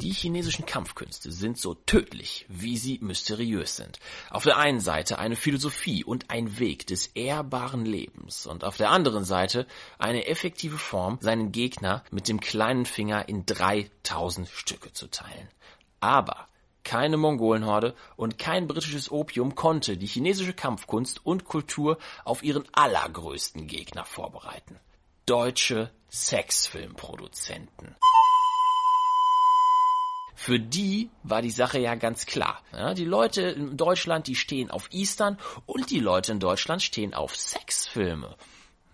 Die chinesischen Kampfkünste sind so tödlich, wie sie mysteriös sind. Auf der einen Seite eine Philosophie und ein Weg des ehrbaren Lebens und auf der anderen Seite eine effektive Form, seinen Gegner mit dem kleinen Finger in 3000 Stücke zu teilen. Aber keine Mongolenhorde und kein britisches Opium konnte die chinesische Kampfkunst und Kultur auf ihren allergrößten Gegner vorbereiten. Deutsche Sexfilmproduzenten. Für die war die Sache ja ganz klar. Ja, die Leute in Deutschland, die stehen auf Eastern und die Leute in Deutschland stehen auf Sexfilme.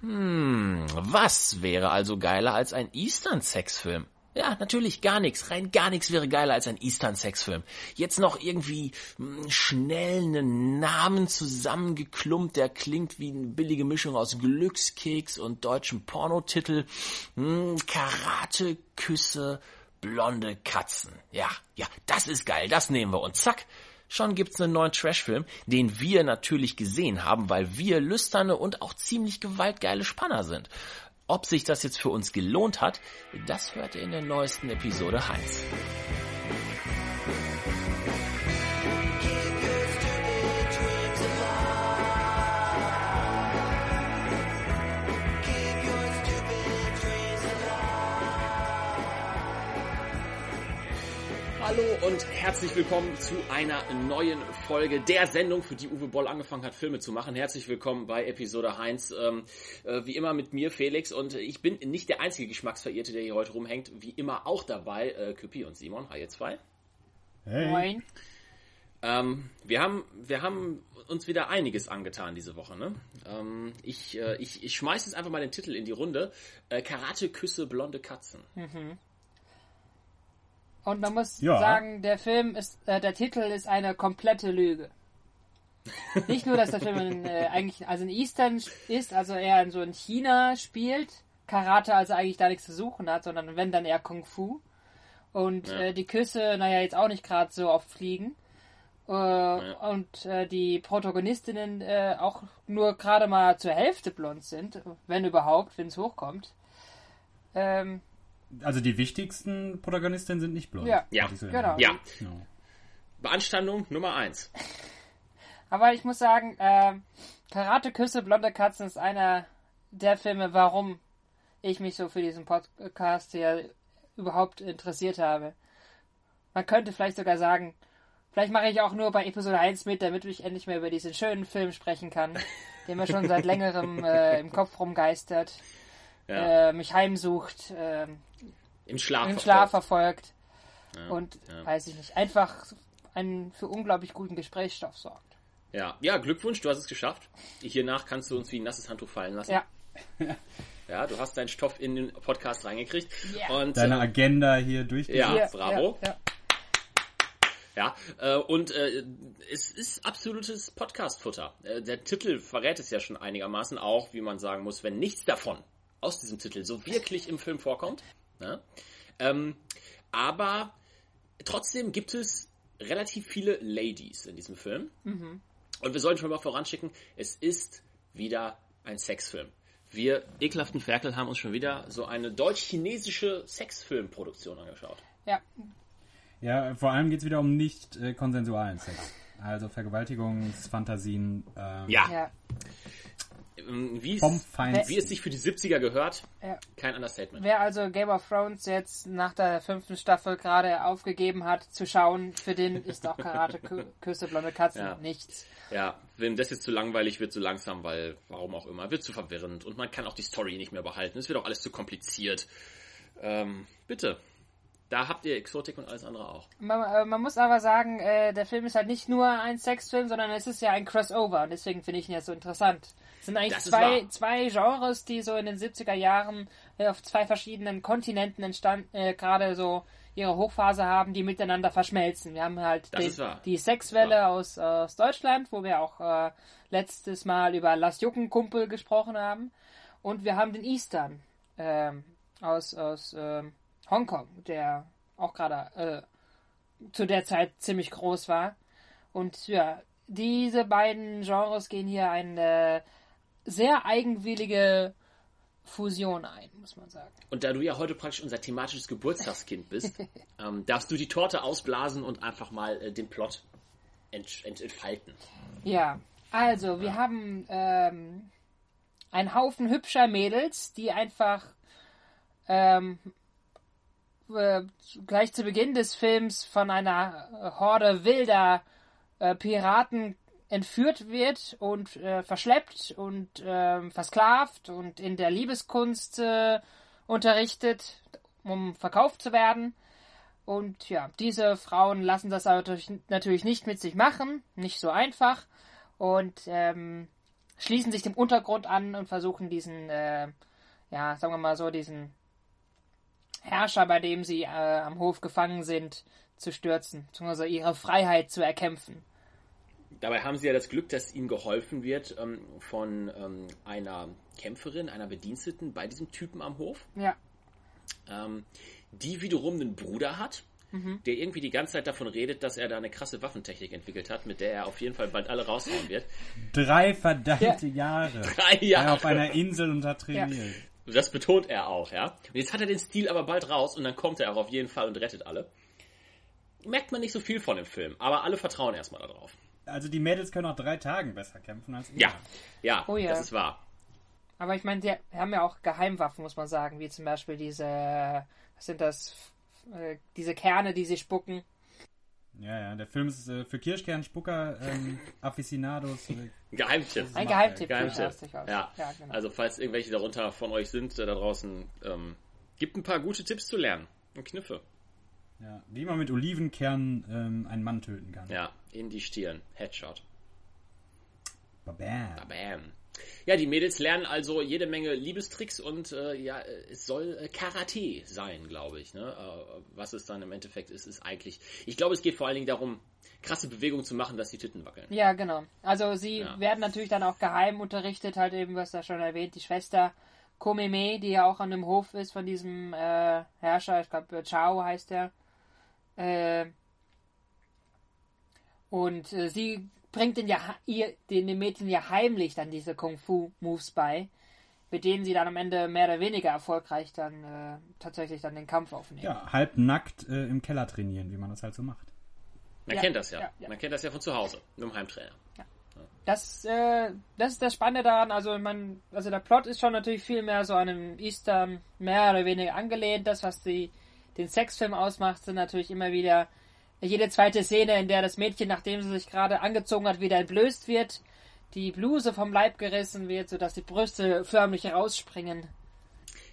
Hm, was wäre also geiler als ein Eastern-Sexfilm? Ja, natürlich gar nichts. Rein gar nichts wäre geiler als ein Eastern-Sexfilm. Jetzt noch irgendwie mh, schnell einen Namen zusammengeklumpt, der klingt wie eine billige Mischung aus Glückskeks und deutschem Pornotitel. Hm, Karate-Küsse, blonde Katzen. Ja, ja, das ist geil, das nehmen wir und zack, schon gibt's einen neuen Trashfilm, den wir natürlich gesehen haben, weil wir lüsterne und auch ziemlich gewaltgeile Spanner sind. Ob sich das jetzt für uns gelohnt hat, das hört ihr in der neuesten Episode Heinz. Hallo und herzlich willkommen zu einer neuen Folge der Sendung, für die Uwe Boll angefangen hat, Filme zu machen. Herzlich willkommen bei Episode Heinz. Ähm, äh, wie immer mit mir, Felix. Und ich bin nicht der einzige Geschmacksverirrte, der hier heute rumhängt. Wie immer auch dabei, äh, Küppi und Simon. Hi, ihr zwei. Hey. Moin. Ähm, wir, haben, wir haben uns wieder einiges angetan diese Woche. Ne? Ähm, ich, äh, ich, ich schmeiß jetzt einfach mal den Titel in die Runde. Äh, Karate, Küsse, blonde Katzen. Und man muss Ja. sagen, der Film ist, äh, der Titel ist eine komplette Lüge. Nicht nur, dass der Film in, äh, eigentlich also in Eastern ist, also eher in so in China spielt, Karate also eigentlich da nichts zu suchen hat, sondern wenn dann eher Kung Fu. Und Ja. äh, die Küsse, naja, jetzt auch nicht gerade so oft fliegen. Äh, Und äh, die Protagonistinnen äh, auch nur gerade mal zur Hälfte blond sind, wenn überhaupt, wenn es hochkommt. Ähm, Also die wichtigsten Protagonistinnen sind nicht blond. Ja. Ja, Diese- genau. Ja, Ja. Beanstandung Nummer eins. Aber ich muss sagen, äh, Karate Küsse, blonde Katzen ist einer der Filme, warum ich mich so für diesen Podcast hier überhaupt interessiert habe. Man könnte vielleicht sogar sagen, vielleicht mache ich auch nur bei Episode 1 mit, damit ich endlich mal über diesen schönen Film sprechen kann, der mir schon seit längerem äh, im Kopf rumgeistert, Ja. äh, mich heimsucht, äh, Im Schlaf. im Schlaf verfolgt. verfolgt und, ja. weiß ich nicht, einfach einen für unglaublich guten Gesprächsstoff sorgt. Ja. ja, Glückwunsch, du hast es geschafft. Hiernach kannst du uns wie ein nasses Handtuch fallen lassen. Ja. Ja, du hast deinen Stoff in den Podcast reingekriegt. Ja. Und Deine äh, Agenda hier durchgesetzt. Ja, Hier, bravo. Ja, ja. Ja, äh, und äh, es ist absolutes Podcast-Futter. Äh, der Titel verrät es ja schon einigermaßen auch, wie man sagen muss, wenn nichts davon aus diesem Titel so wirklich im Film vorkommt. Ja? Ähm, aber trotzdem gibt es relativ viele Ladies in diesem Film. Und wir sollten schon mal voranschicken, es ist wieder ein Sexfilm. Wir ekelhaften Ferkel haben uns schon wieder so eine deutsch-chinesische Sexfilmproduktion angeschaut. ja. Ja, vor allem geht es wieder um nicht äh, konsensualen Sex. Also Vergewaltigungsfantasien. Ähm, Ja, ja. Ähm, Wie Vom es, wie es sich für die 70er gehört, Ja. kein Understatement. Wer also Game of Thrones jetzt nach der fünften Staffel gerade aufgegeben hat zu schauen, für den ist auch Karate Kü- Küsse blonde Katzen Ja. nichts. Ja, wenn das jetzt zu langweilig wird, zu langsam, weil, warum auch immer, wird zu verwirrend und man kann auch die Story nicht mehr behalten. Es wird auch alles zu kompliziert. Ähm, bitte. Da habt ihr Exotik und alles andere auch. Man, äh, man muss aber sagen, äh, der Film ist halt nicht nur ein Sexfilm, sondern es ist ja ein Crossover und deswegen finde ich ihn ja so interessant. Sind eigentlich Das zwei, zwei Genres, die so in den 70er Jahren äh, auf zwei verschiedenen Kontinenten entstanden, äh, gerade so ihre Hochphase haben, die miteinander verschmelzen. Wir haben halt den, die Sexwelle aus, aus Deutschland, wo wir auch äh, letztes Mal über Lass Jucken Kumpel gesprochen haben. Und wir haben den Eastern ähm, aus, aus ähm, Hongkong, der auch gerade äh, zu der Zeit ziemlich groß war. Und ja, diese beiden Genres gehen hier eine sehr eigenwillige Fusion ein, muss man sagen. Und da du ja heute praktisch unser thematisches Geburtstagskind bist, ähm, darfst du die Torte ausblasen und einfach mal äh, den Plot ent ent entfalten. Ja, also wir haben ähm, einen Haufen hübscher Mädels, die einfach ähm, äh, gleich zu Beginn des Films von einer Horde wilder äh, Piraten entführt wird und äh, verschleppt und äh, versklavt und in der Liebeskunst äh, unterrichtet, um verkauft zu werden. Und ja, diese Frauen lassen das natürlich nicht mit sich machen, nicht so einfach und ähm, schließen sich dem Untergrund an und versuchen diesen, äh, ja, sagen wir mal so, diesen Herrscher, bei dem sie äh, am Hof gefangen sind, zu stürzen, beziehungsweise ihre Freiheit zu erkämpfen. Dabei haben sie ja das Glück, dass ihnen geholfen wird ähm, von ähm, einer Kämpferin, einer Bediensteten bei diesem Typen am Hof. Ja. Ähm, die wiederum einen Bruder hat, mhm. der irgendwie die ganze Zeit davon redet, dass er da eine krasse Waffentechnik entwickelt hat, mit der er auf jeden Fall bald alle raushauen wird. Drei verdammte ja. Jahre. Drei Jahre. auf einer Insel und hat trainiert. Ja. Das betont er auch, ja. Und jetzt hat er den Stil aber bald raus und dann kommt er auch auf jeden Fall und rettet alle. Merkt man nicht so viel von dem Film, aber alle vertrauen erstmal darauf. Also die Mädels können auch drei Tagen besser kämpfen als ihr. Ja, ja, oh, ja. das ist wahr. Aber ich meine, die haben ja auch Geheimwaffen, muss man sagen, wie zum Beispiel diese, was sind das, äh, diese Kerne, die sie spucken. Ja, ja, der Film ist äh, für Kirschkernspucker, ähm, Aficionados. Äh, Geheimtipp. Ein Geheimtipp. Geheimtipp. Ja, ja genau. also falls irgendwelche darunter von euch sind, äh, da draußen, ähm, gibt ein paar gute Tipps zu lernen und Kniffe. Ja, wie man mit Olivenkernen ähm, einen Mann töten kann. Ja, in die Stirn. Headshot. Babam. Babam. Ja, die Mädels lernen also jede Menge Liebestricks und äh, ja, es soll äh, Karate sein, glaube ich. Ne? Äh, was es dann im Endeffekt ist, ist eigentlich. Ich glaube, es geht vor allen Dingen darum, krasse Bewegungen zu machen, dass die Titten wackeln. Ja, genau. Also sie ja. werden natürlich dann auch geheim unterrichtet, halt eben, was da schon erwähnt, die Schwester Komeme, die ja auch an dem Hof ist von diesem äh, Herrscher, ich glaube Chao heißt der. Äh, und äh, sie bringt den, ja, ihr, den, den Mädchen ja heimlich dann diese Kung-Fu-Moves bei, mit denen sie dann am Ende mehr oder weniger erfolgreich dann äh, tatsächlich dann den Kampf aufnehmen. Ja, halb nackt äh, im Keller trainieren, wie man das halt so macht. Man ja, kennt das ja. Ja, ja. Man kennt das ja von zu Hause, mit dem Heimtrainer. Ja. Das, äh, das ist das Spannende daran. Also, man, also der Plot ist schon natürlich viel mehr so an einem Eastern mehr oder weniger angelehnt. Das, was die den Sexfilm ausmacht, sind natürlich immer wieder jede zweite Szene, in der das Mädchen, nachdem sie sich gerade angezogen hat, wieder entblößt wird, die Bluse vom Leib gerissen wird, sodass die Brüste förmlich herausspringen.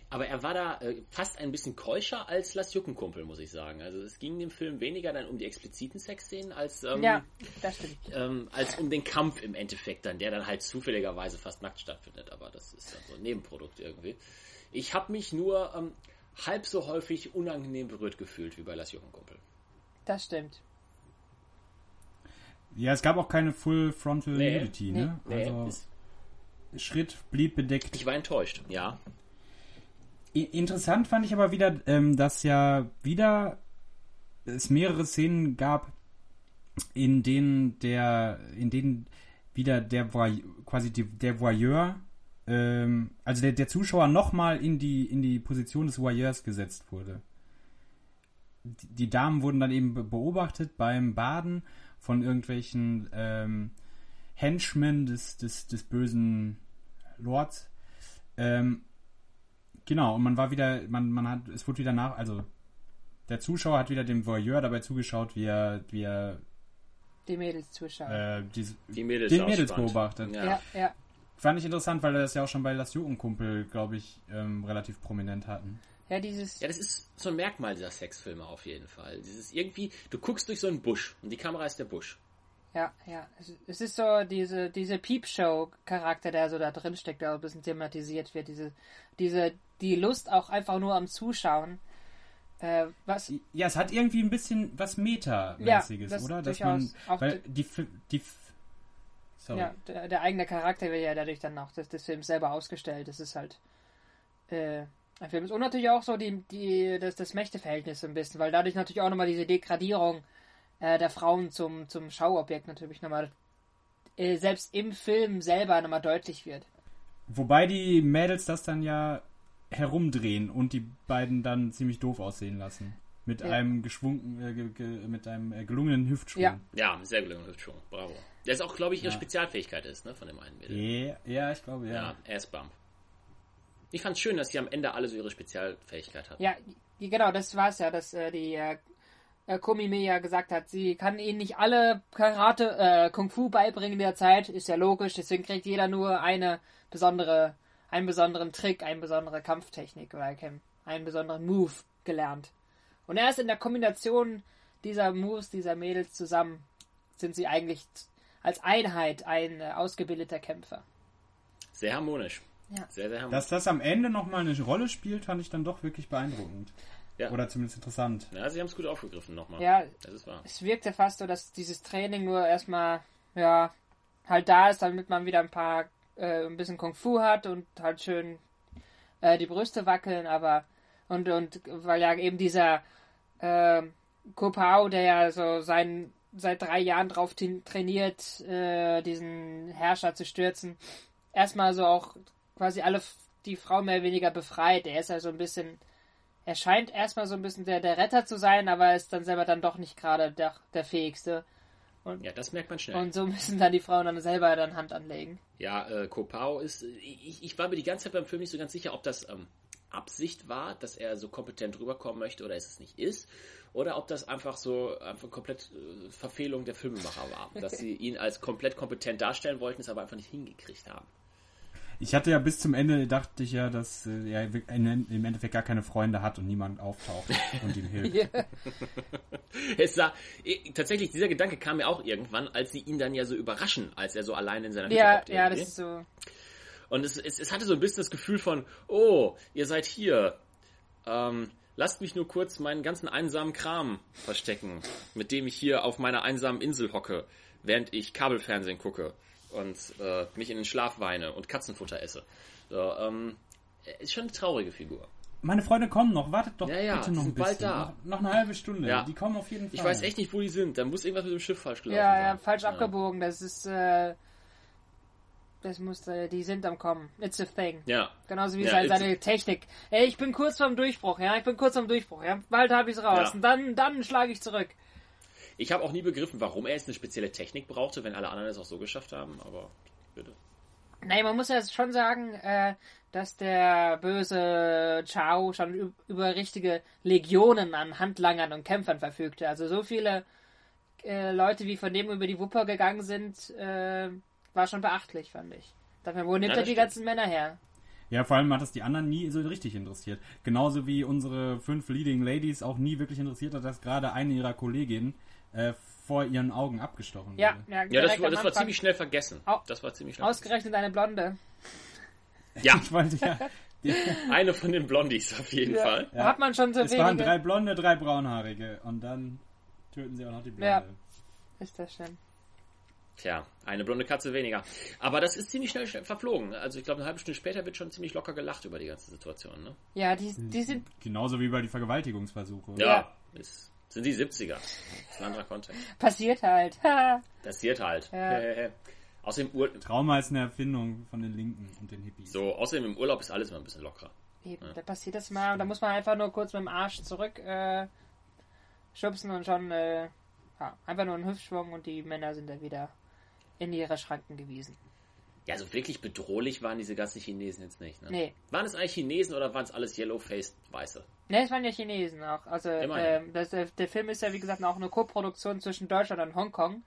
Aber er war da äh, fast ein bisschen keuscher als Lass Juckenkumpel, muss ich sagen. Also es ging dem Film weniger dann um die expliziten Sexszenen als, ähm, ja, das stimmt. Ähm, als um den Kampf im Endeffekt dann, der dann halt zufälligerweise fast nackt stattfindet. Aber das ist dann so ein Nebenprodukt irgendwie. Ich habe mich nur ähm, halb so häufig unangenehm berührt gefühlt wie bei Lass Juckenkumpel. Das stimmt. Ja, es gab auch keine Full Frontal nee, Nudity, ne? Nee, also Schritt blieb bedeckt. Ich war enttäuscht, ja. Interessant fand ich aber wieder, ähm, dass ja wieder es mehrere Szenen gab, in denen der, in denen wieder der quasi die, der Voyeur, ähm, also der, der Zuschauer nochmal in die, in die Position des Voyeurs gesetzt wurde die Damen wurden dann eben beobachtet beim Baden von irgendwelchen ähm, Henchmen des, des, des bösen Lords. Ähm, genau, und man war wieder, man, man hat, es wurde wieder nach, also der Zuschauer hat wieder dem Voyeur dabei zugeschaut, wie er, wie er die Mädels zuschaut. Äh, die, die Mädels, den Mädels beobachtet. Ja. ja, ja. Fand ich interessant, weil er das ja auch schon bei Las Jugendkumpel, glaube ich, ähm, relativ prominent hatten. Ja, dieses. Ja, das ist so ein Merkmal dieser Sexfilme auf jeden Fall. Dieses irgendwie, du guckst durch so einen Busch und die Kamera ist der Busch. Ja, ja. Es ist so diese, diese Peepshow-Charakter, der so da drin steckt, der ein bisschen thematisiert wird. Diese, diese, die Lust auch einfach nur am Zuschauen. Äh, was? Ja, es hat irgendwie ein bisschen was Meta-mäßiges, ja, das oder? Dass man, weil die, die, sorry. Ja, der, der, eigene Charakter wird ja dadurch dann auch des, des Films selber ausgestellt. Das ist halt, äh, ein Film ist. Und natürlich auch so die, die, das, das Mächteverhältnis ein bisschen, weil dadurch natürlich auch nochmal diese Degradierung äh, der Frauen zum, zum Schauobjekt natürlich nochmal äh, selbst im Film selber nochmal deutlich wird. Wobei die Mädels das dann ja herumdrehen und die beiden dann ziemlich doof aussehen lassen. Mit Ja. einem geschwungen, äh, ge, ge, mit einem äh, gelungenen Hüftschwung. Ja. Ja, sehr gelungen Hüftschwung. Bravo. Der ist auch, glaube ich, ihre Ja. Spezialfähigkeit ist, ne, von dem einen Mädel. Ja, ja, ich glaube, ja. Ja, Assbump. Ich fand's schön, dass die am Ende alle so ihre Spezialfähigkeit hatten. Ja, genau, das war's ja, dass äh, die äh, äh, Komime ja gesagt hat, sie kann ihnen nicht alle Karate, äh, Kung Fu beibringen in der Zeit, ist ja logisch, deswegen kriegt jeder nur eine besondere, einen besonderen Trick, eine besondere Kampftechnik oder ein- einen besonderen Move gelernt. Und erst in der Kombination dieser Moves, dieser Mädels zusammen, sind sie eigentlich als Einheit ein äh, ausgebildeter Kämpfer. Sehr harmonisch. Ja. Sehr, sehr harmonisch. Dass das am Ende nochmal eine Rolle spielt, fand ich dann doch wirklich beeindruckend. Ja. Oder zumindest interessant. ja, sie haben es gut aufgegriffen nochmal. Ja, Das ist wahr. es wirkte fast so, dass dieses Training nur erstmal, ja, halt da ist, damit man wieder ein paar, äh, ein bisschen Kung Fu hat und halt schön äh, die Brüste wackeln, aber, und, und, weil ja eben dieser, äh, Kopao, der ja so sein, seit drei Jahren drauf trainiert, äh, diesen Herrscher zu stürzen, erstmal so auch quasi alle, die Frau mehr oder weniger befreit. Er ist ja so ein bisschen, er scheint erstmal so ein bisschen der, der Retter zu sein, aber ist dann selber dann doch nicht gerade der, der Fähigste. Ja, das merkt man schnell. Und so müssen dann die Frauen dann selber dann Hand anlegen. Ja, äh, Kopau ist. Ich, ich war mir die ganze Zeit beim Film nicht so ganz sicher, ob das ähm, Absicht war, dass er so kompetent rüberkommen möchte oder es nicht ist. Oder ob das einfach so einfach komplett äh, Verfehlung der Filmemacher war. Dass sie ihn als komplett kompetent darstellen wollten, es aber einfach nicht hingekriegt haben. Ich hatte ja bis zum Ende, dachte ich ja, dass äh, er im Endeffekt gar keine Freunde hat und niemand auftaucht und ihm hilft. Es sah, eh, tatsächlich, dieser Gedanke kam mir auch irgendwann, als sie ihn dann ja so überraschen, als er so allein in seiner Hütte Ja, ja, das ist so. Und es, es, es hatte so ein bisschen das Gefühl von, oh, ihr seid hier. Ähm, lasst mich nur kurz meinen ganzen einsamen Kram verstecken, mit dem ich hier auf meiner einsamen Insel hocke, während ich Kabelfernsehen gucke und äh, mich in den Schlaf weine und Katzenfutter esse. So, ähm, ist schon eine traurige Figur. Meine Freunde kommen noch, wartet doch Ja, ja, bitte die noch ein sind bald bisschen. da. Noch, noch eine halbe Stunde. Ja. Die kommen auf jeden Fall. Ich weiß echt nicht, wo die sind. Da muss irgendwas mit dem Schiff falsch gelaufen Ja, sein. ja, falsch abgebogen. Das ist, äh, das musste, die sind am Kommen. It's a thing. Ja. Genauso wie Ja, seine, seine Technik. Ey, ich bin kurz vorm Durchbruch, ja, ich bin kurz vorm Durchbruch, ja. Bald habe ich's raus. Ja. Und dann, dann schlage ich zurück. Ich habe auch nie begriffen, warum er jetzt eine spezielle Technik brauchte, wenn alle anderen es auch so geschafft haben, aber bitte. Nein, man muss ja schon sagen, äh, dass der böse Chao schon über richtige Legionen an Handlangern und Kämpfern verfügte. Also so viele äh, Leute, wie von dem über die Wupper gegangen sind, äh, war schon beachtlich, fand ich. Dafür, wo nimmt Ja, er die stimmt. ganzen Männer her? Ja, vor allem hat es die anderen nie so richtig interessiert. Genauso wie unsere fünf Leading Ladies auch nie wirklich interessiert hat, dass gerade eine ihrer Kolleginnen äh, vor ihren Augen abgestochen Ja, wurde. ja, Ja, das, war, das war ziemlich schnell vergessen. Au- Das war ziemlich schnell Ausgerechnet eine Blonde. Ja, Ich wollte ja. eine von den Blondies auf jeden Ja. Fall. Ja. Hat man schon so Es waren wenige. drei blonde, drei braunhaarige. Und dann töten sie auch noch die blonde. Ja. Ist das schön. Tja, eine blonde Katze weniger. Aber das ist ziemlich schnell, verflogen. Also ich glaube, eine halbe Stunde später wird schon ziemlich locker gelacht über die ganze Situation. Ne? Ja, die, die sind. Genauso wie bei die Vergewaltigungsversuche. Ja, Ja. Ist, sind die 70er. Das ist ein anderer Kontext. Passiert halt. Passiert halt. Ja. außerdem, Ur Trauma ist eine Erfindung von den Linken und den Hippies. so, außerdem im Urlaub ist alles immer ein bisschen lockerer. Eben, da passiert das mal und da muss man einfach nur kurz mit dem Arsch zurück äh, schubsen und schon äh, ja, einfach nur einen Hüftschwung und die Männer sind dann wieder in ihre Schranken gewiesen. Ja, so wirklich bedrohlich waren diese ganzen Chinesen jetzt nicht. Ne? Nee. Waren es eigentlich Chinesen oder waren es alles Yellow-Faced Weiße? Ne, es waren ja Chinesen auch. Also ähm, das, der, Film ist ja wie gesagt auch eine Co-Produktion zwischen Deutschland und Hongkong.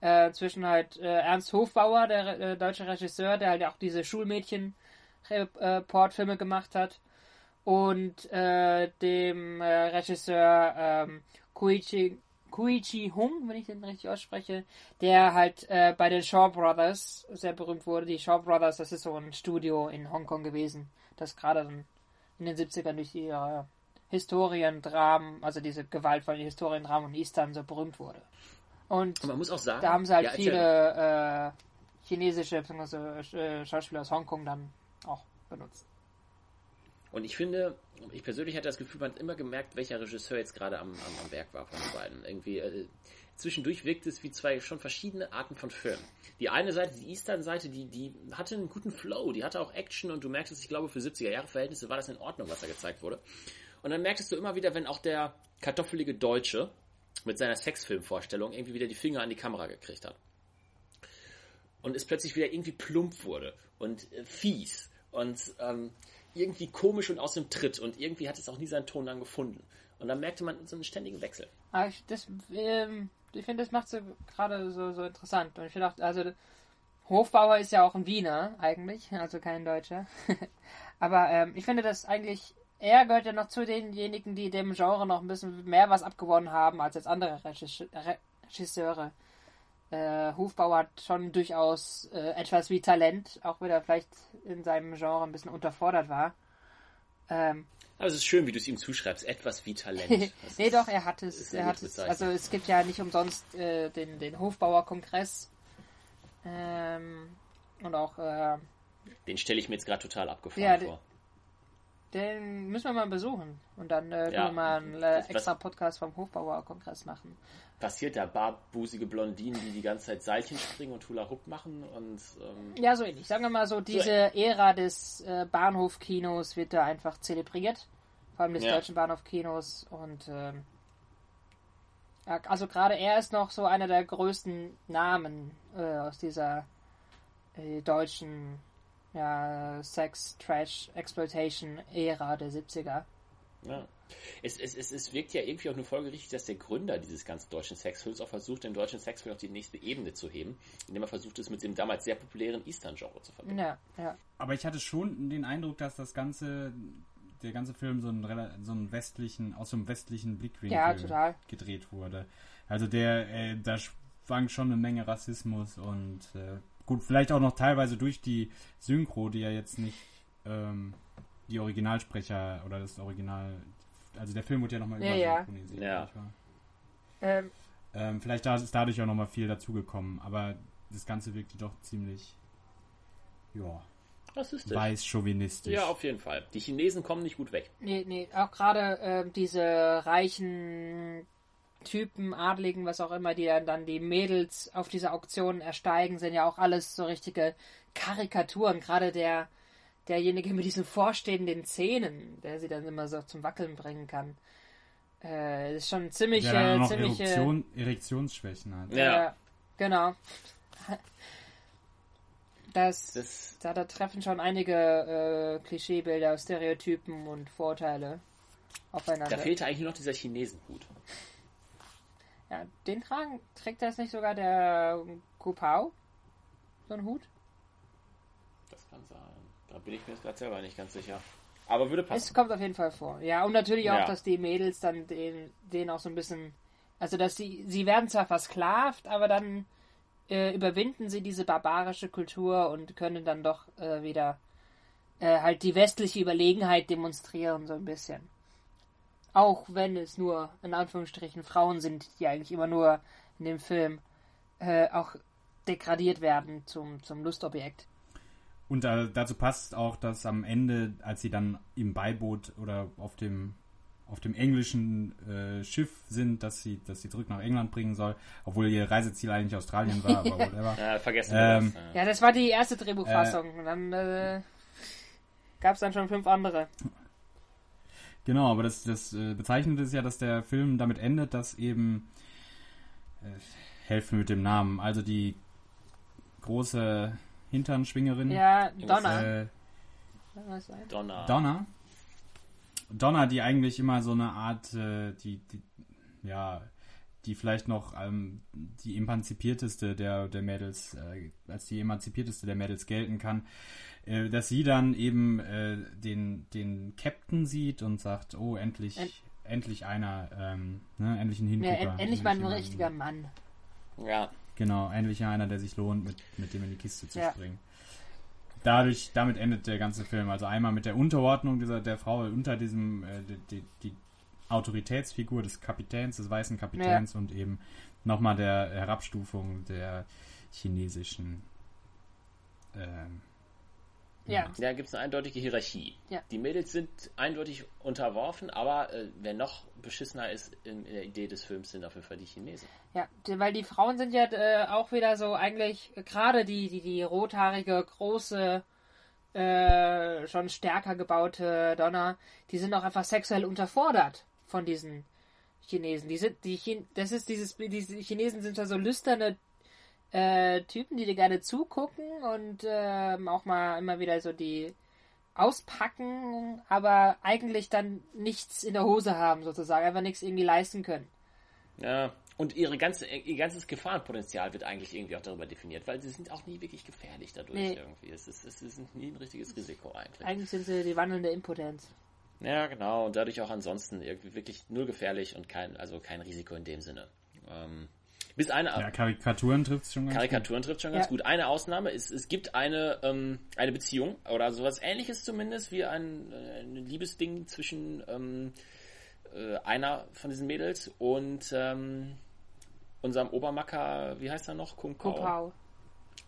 Äh, zwischen halt äh, Ernst Hofbauer, der äh, deutsche Regisseur, der halt auch diese Schulmädchen-Portfilme gemacht hat, und äh, dem äh, Regisseur ähm, Koichi, Koichi Hung, wenn ich den richtig ausspreche, der halt äh, bei den Shaw Brothers sehr berühmt wurde. Die Shaw Brothers, das ist so ein Studio in Hongkong gewesen, das gerade dann in den 70ern durch ihre Historiendramen, also diese gewaltvollen Historiendramen und Eastern so berühmt wurde. Und Und man muss auch sagen, da haben sie halt ja, viele äh, chinesische bzw. Äh, Schauspieler aus Hongkong dann auch benutzt. Und ich finde, ich persönlich hatte das Gefühl, man hat immer gemerkt, welcher Regisseur jetzt gerade am, am, am Werk war von den beiden. Irgendwie, äh, zwischendurch wirkt es wie zwei schon verschiedene Arten von Filmen. Die eine Seite, die Eastern-Seite, die, die hatte einen guten Flow, die hatte auch Action und du merkst es, ich glaube, für 70er-Jahre-Verhältnisse war das in Ordnung, was da gezeigt wurde. Und dann merktest du immer wieder, wenn auch der kartoffelige Deutsche mit seiner Sexfilmvorstellung irgendwie wieder die Finger an die Kamera gekriegt hat. Und es plötzlich wieder irgendwie plump wurde und äh, fies und ähm, irgendwie komisch und aus dem Tritt und irgendwie hat es auch nie seinen Ton dann gefunden. Und dann merkte man so einen ständigen Wechsel. Aber ich, ähm, ich finde, das macht so gerade so, so interessant. Und ich finde auch, also Hofbauer ist ja auch ein Wiener eigentlich, also kein Deutscher. Aber ähm, ich finde das eigentlich, er gehört ja noch zu denjenigen, die dem Genre noch ein bisschen mehr was abgewonnen haben als jetzt andere Regisseure. Äh, Hofbauer hat schon durchaus äh, etwas wie Talent, auch wenn er vielleicht in seinem Genre ein bisschen unterfordert war. Ähm, aber es ist schön, wie du es ihm zuschreibst. Etwas wie Talent. nee, doch, er hat es. Er hat es also es gibt ja nicht umsonst äh, den, den Hofbauer-Kongress. Ähm, und auch. Äh, den stelle ich mir jetzt gerade total abgefahren ja, vor. Den müssen wir mal besuchen. Und dann äh, ja, wir mal einen äh, extra Podcast vom Hofbauer-Kongress machen. Passiert da barbusige Blondinen, die die ganze Zeit Seilchen springen und Hula Hoop machen und. Ähm, ja, so ähnlich. Sagen wir mal so, diese so Ära des äh, Bahnhofkinos wird da einfach zelebriert. Vor allem des ja. deutschen Bahnhofkinos. Und. Ähm, also gerade er ist noch so einer der größten Namen äh, aus dieser äh, deutschen ja, Sex, Trash, Exploitation-Ära der 70er. Ja. Es, es, es, es wirkt ja irgendwie auch nur folgerichtig, dass der Gründer dieses ganzen deutschen Sexfilms auch versucht, den deutschen Sexfilm auf die nächste Ebene zu heben, indem er versucht, es mit dem damals sehr populären Eastern-Genre zu verbinden. Ja, ja. Aber ich hatte schon den Eindruck, dass das ganze, der ganze Film so einen, so einen westlichen, aus so einem westlichen Blickwinkel ja, gedreht wurde. Also der, äh, da schwang schon eine Menge Rassismus und äh, Gut, vielleicht auch noch teilweise durch die Synchro, die ja jetzt nicht ähm, die Originalsprecher oder das Original. Also der Film wird ja nochmal ja, übersynchronisiert. Ja. Ähm, ähm, vielleicht ist dadurch auch nochmal viel dazugekommen, aber das Ganze wirkte doch ziemlich. Ja. Weiß chauvinistisch. Ja, auf jeden Fall. Die Chinesen kommen nicht gut weg. Nee, nee, auch gerade äh, diese reichen Typen, Adligen, was auch immer, die dann die Mädels auf diese Auktionen ersteigen, sind ja auch alles so richtige Karikaturen. Gerade der, derjenige mit diesen vorstehenden Zähnen, der sie dann immer so zum Wackeln bringen kann. Äh, ist schon ziemlich, der äh, noch ziemlich. Erektion, Erektionsschwächen hat. Ja. ja genau. Das, das, da, da treffen schon einige äh, Klischeebilder, Stereotypen und Vorteile aufeinander. Da fehlte eigentlich nur noch dieser Chinesenhut. Ja, den tragen, trägt das nicht sogar der Kupao? So ein Hut? Das kann sein. Da bin ich mir jetzt gerade selber nicht ganz sicher. Aber würde passen. Es kommt auf jeden Fall vor. Ja, und natürlich auch, ja. dass die Mädels dann den, den auch so ein bisschen. Also, dass sie, sie werden zwar versklavt, aber dann äh, überwinden sie diese barbarische Kultur und können dann doch äh, wieder äh, halt die westliche Überlegenheit demonstrieren, so ein bisschen. Auch wenn es nur in Anführungsstrichen Frauen sind, die eigentlich immer nur in dem Film äh, auch degradiert werden zum, zum Lustobjekt. Und äh, dazu passt auch, dass am Ende, als sie dann im Beiboot oder auf dem auf dem englischen äh, Schiff sind, dass sie, dass sie zurück nach England bringen soll, obwohl ihr Reiseziel eigentlich Australien war, aber whatever. ja, vergessen ähm, das, ja. ja. das war die erste Drehbuchfassung. Äh, dann äh, gab es dann schon fünf andere. Genau, aber das, das äh, Bezeichnende ist ja, dass der Film damit endet, dass eben äh, helfen mit dem Namen, also die große Hinternschwingerin. Ja, Donna. Äh, Donna. Donna. Donna, die eigentlich immer so eine Art, äh, die, die, ja, die vielleicht noch ähm, die emanzipierteste der, der Mädels, äh, als die emanzipierteste der Mädels gelten kann, äh, dass sie dann eben äh, den, den Captain sieht und sagt, oh, endlich, End endlich einer, ähm, ne, endlich ein Hingucker. Ja, endlich mal ein richtiger Mann. Ja. Genau, endlich einer, der sich lohnt, mit, mit dem in die Kiste zu ja. springen. Dadurch, damit endet der ganze Film. Also einmal mit der Unterordnung dieser, der Frau unter diesem, äh, die, die Autoritätsfigur des Kapitäns, des weißen Kapitäns ja. und eben nochmal der Herabstufung der chinesischen ähm, Ja. Da gibt es eine eindeutige Hierarchie. Ja. Die Mädels sind eindeutig unterworfen, aber äh, wer noch beschissener ist in, in der Idee des Films, sind auf jeden Fall die Chinesen. Ja, weil die Frauen sind ja äh, auch wieder so eigentlich, äh, gerade die, die, die rothaarige, große, äh, schon stärker gebaute Donna, die sind auch einfach sexuell unterfordert von diesen Chinesen. Die sind, die Chin das ist dieses, diese Chinesen sind ja so lüsterne äh, Typen, die dir gerne zugucken und ähm, auch mal immer wieder so die auspacken, aber eigentlich dann nichts in der Hose haben sozusagen, einfach nichts irgendwie leisten können. Ja. Und ihre ganze, ihr ganzes Gefahrenpotenzial wird eigentlich irgendwie auch darüber definiert, weil sie sind auch nie wirklich gefährlich dadurch Nee. irgendwie. Es ist, es ist nie ein richtiges Risiko eigentlich. Eigentlich sind sie die wandelnde Impotenz. Ja, genau. Und dadurch auch ansonsten irgendwie wirklich null gefährlich und kein, also kein Risiko in dem Sinne. Ähm, bis eine Ja, Karikaturen trifft schon ganz Karikaturen trifft schon ganz Ja. gut. Eine Ausnahme ist, es gibt eine, ähm, eine Beziehung oder sowas ähnliches zumindest wie ein, äh, ein Liebesding zwischen ähm, äh, einer von diesen Mädels und ähm, unserem Obermacker, wie heißt er noch? Kung Pao. Kopau.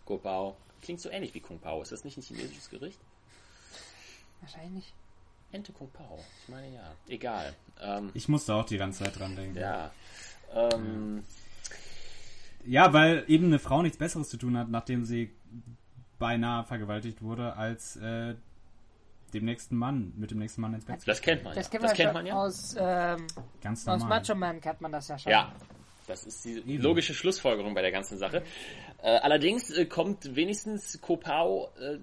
Kung Pao. Klingt so ähnlich wie Kung Pao. Ist das nicht ein chinesisches Gericht? Wahrscheinlich. Ente Kung Pao. Ich meine ja. Egal. Ähm, Ich musste auch die ganze Zeit dran denken. ja. Ähm, Ja, weil eben eine Frau nichts Besseres zu tun hat, nachdem sie beinahe vergewaltigt wurde, als äh, dem nächsten Mann, mit dem nächsten Mann ins Bett zu Das kennt man Das ja. kennt das man, kennt man ja. aus, ähm, Ganz aus. Macho Man kennt man das ja schon. Ja, das ist die Eben. logische Schlussfolgerung bei der ganzen Sache. Äh, allerdings äh, kommt wenigstens Kopao äh,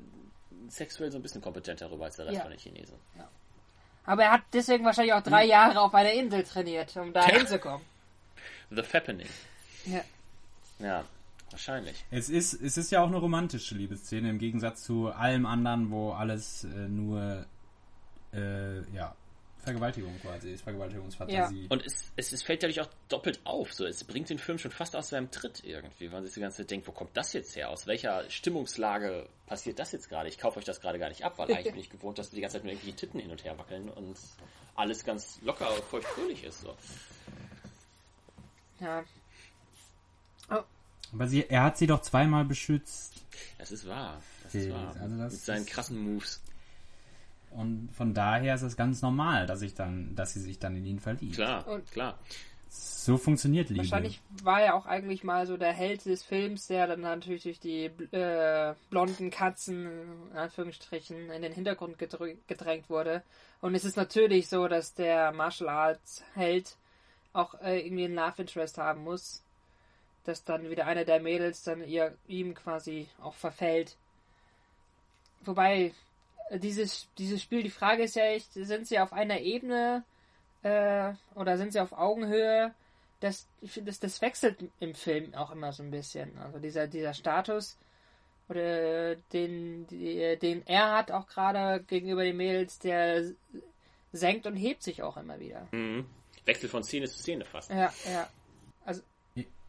sexuell so ein bisschen kompetenter rüber als der Rest Ja. von den Chinesen. Aber er hat deswegen wahrscheinlich auch drei Jahre auf einer Insel trainiert, um da Ja. hinzukommen. The Fappening. Ja. Ja, wahrscheinlich. Es ist, es ist ja auch eine romantische Liebesszene im Gegensatz zu allem anderen, wo alles äh, nur äh, ja, Vergewaltigung quasi ist, Vergewaltigungsfantasie. Und es, es, es fällt dadurch auch doppelt auf. So, es bringt den Film schon fast aus seinem Tritt irgendwie, weil man sich die ganze Zeit denkt, wo kommt das jetzt her? Aus welcher Stimmungslage passiert das jetzt gerade? Ich kaufe euch das gerade gar nicht ab, weil eigentlich bin ich gewohnt, dass die ganze Zeit nur irgendwelche Titten hin und her wackeln und alles ganz locker, feucht fröhlich ist. So. ja. Aber sie, er hat sie doch zweimal beschützt. Das ist wahr. Das ist wahr. also das Mit seinen ist- krassen Moves. Und von daher ist es ganz normal, dass ich dann, dass sie sich dann in ihn verliebt. Klar, Und- klar. So funktioniert Liebe. Wahrscheinlich war er auch eigentlich mal so der Held des Films, der dann natürlich durch die äh, blonden Katzen, in Anführungsstrichen, in den Hintergrund gedrü- gedrängt wurde. Und es ist natürlich so, dass der Martial Arts Held auch äh, irgendwie einen Love Interest haben muss. Dass dann wieder eine der Mädels dann ihr, ihm quasi auch verfällt. Wobei, äh, dieses, dieses Spiel, die Frage ist ja echt, sind sie auf einer Ebene äh, oder sind sie auf Augenhöhe? Das, ich finde, das, das wechselt im Film auch immer so ein bisschen. Also dieser, dieser Status oder den, den er hat auch gerade gegenüber den Mädels, der senkt und hebt sich auch immer wieder. Mhm. Wechsel von Szene zu Szene fast. Ja, ja.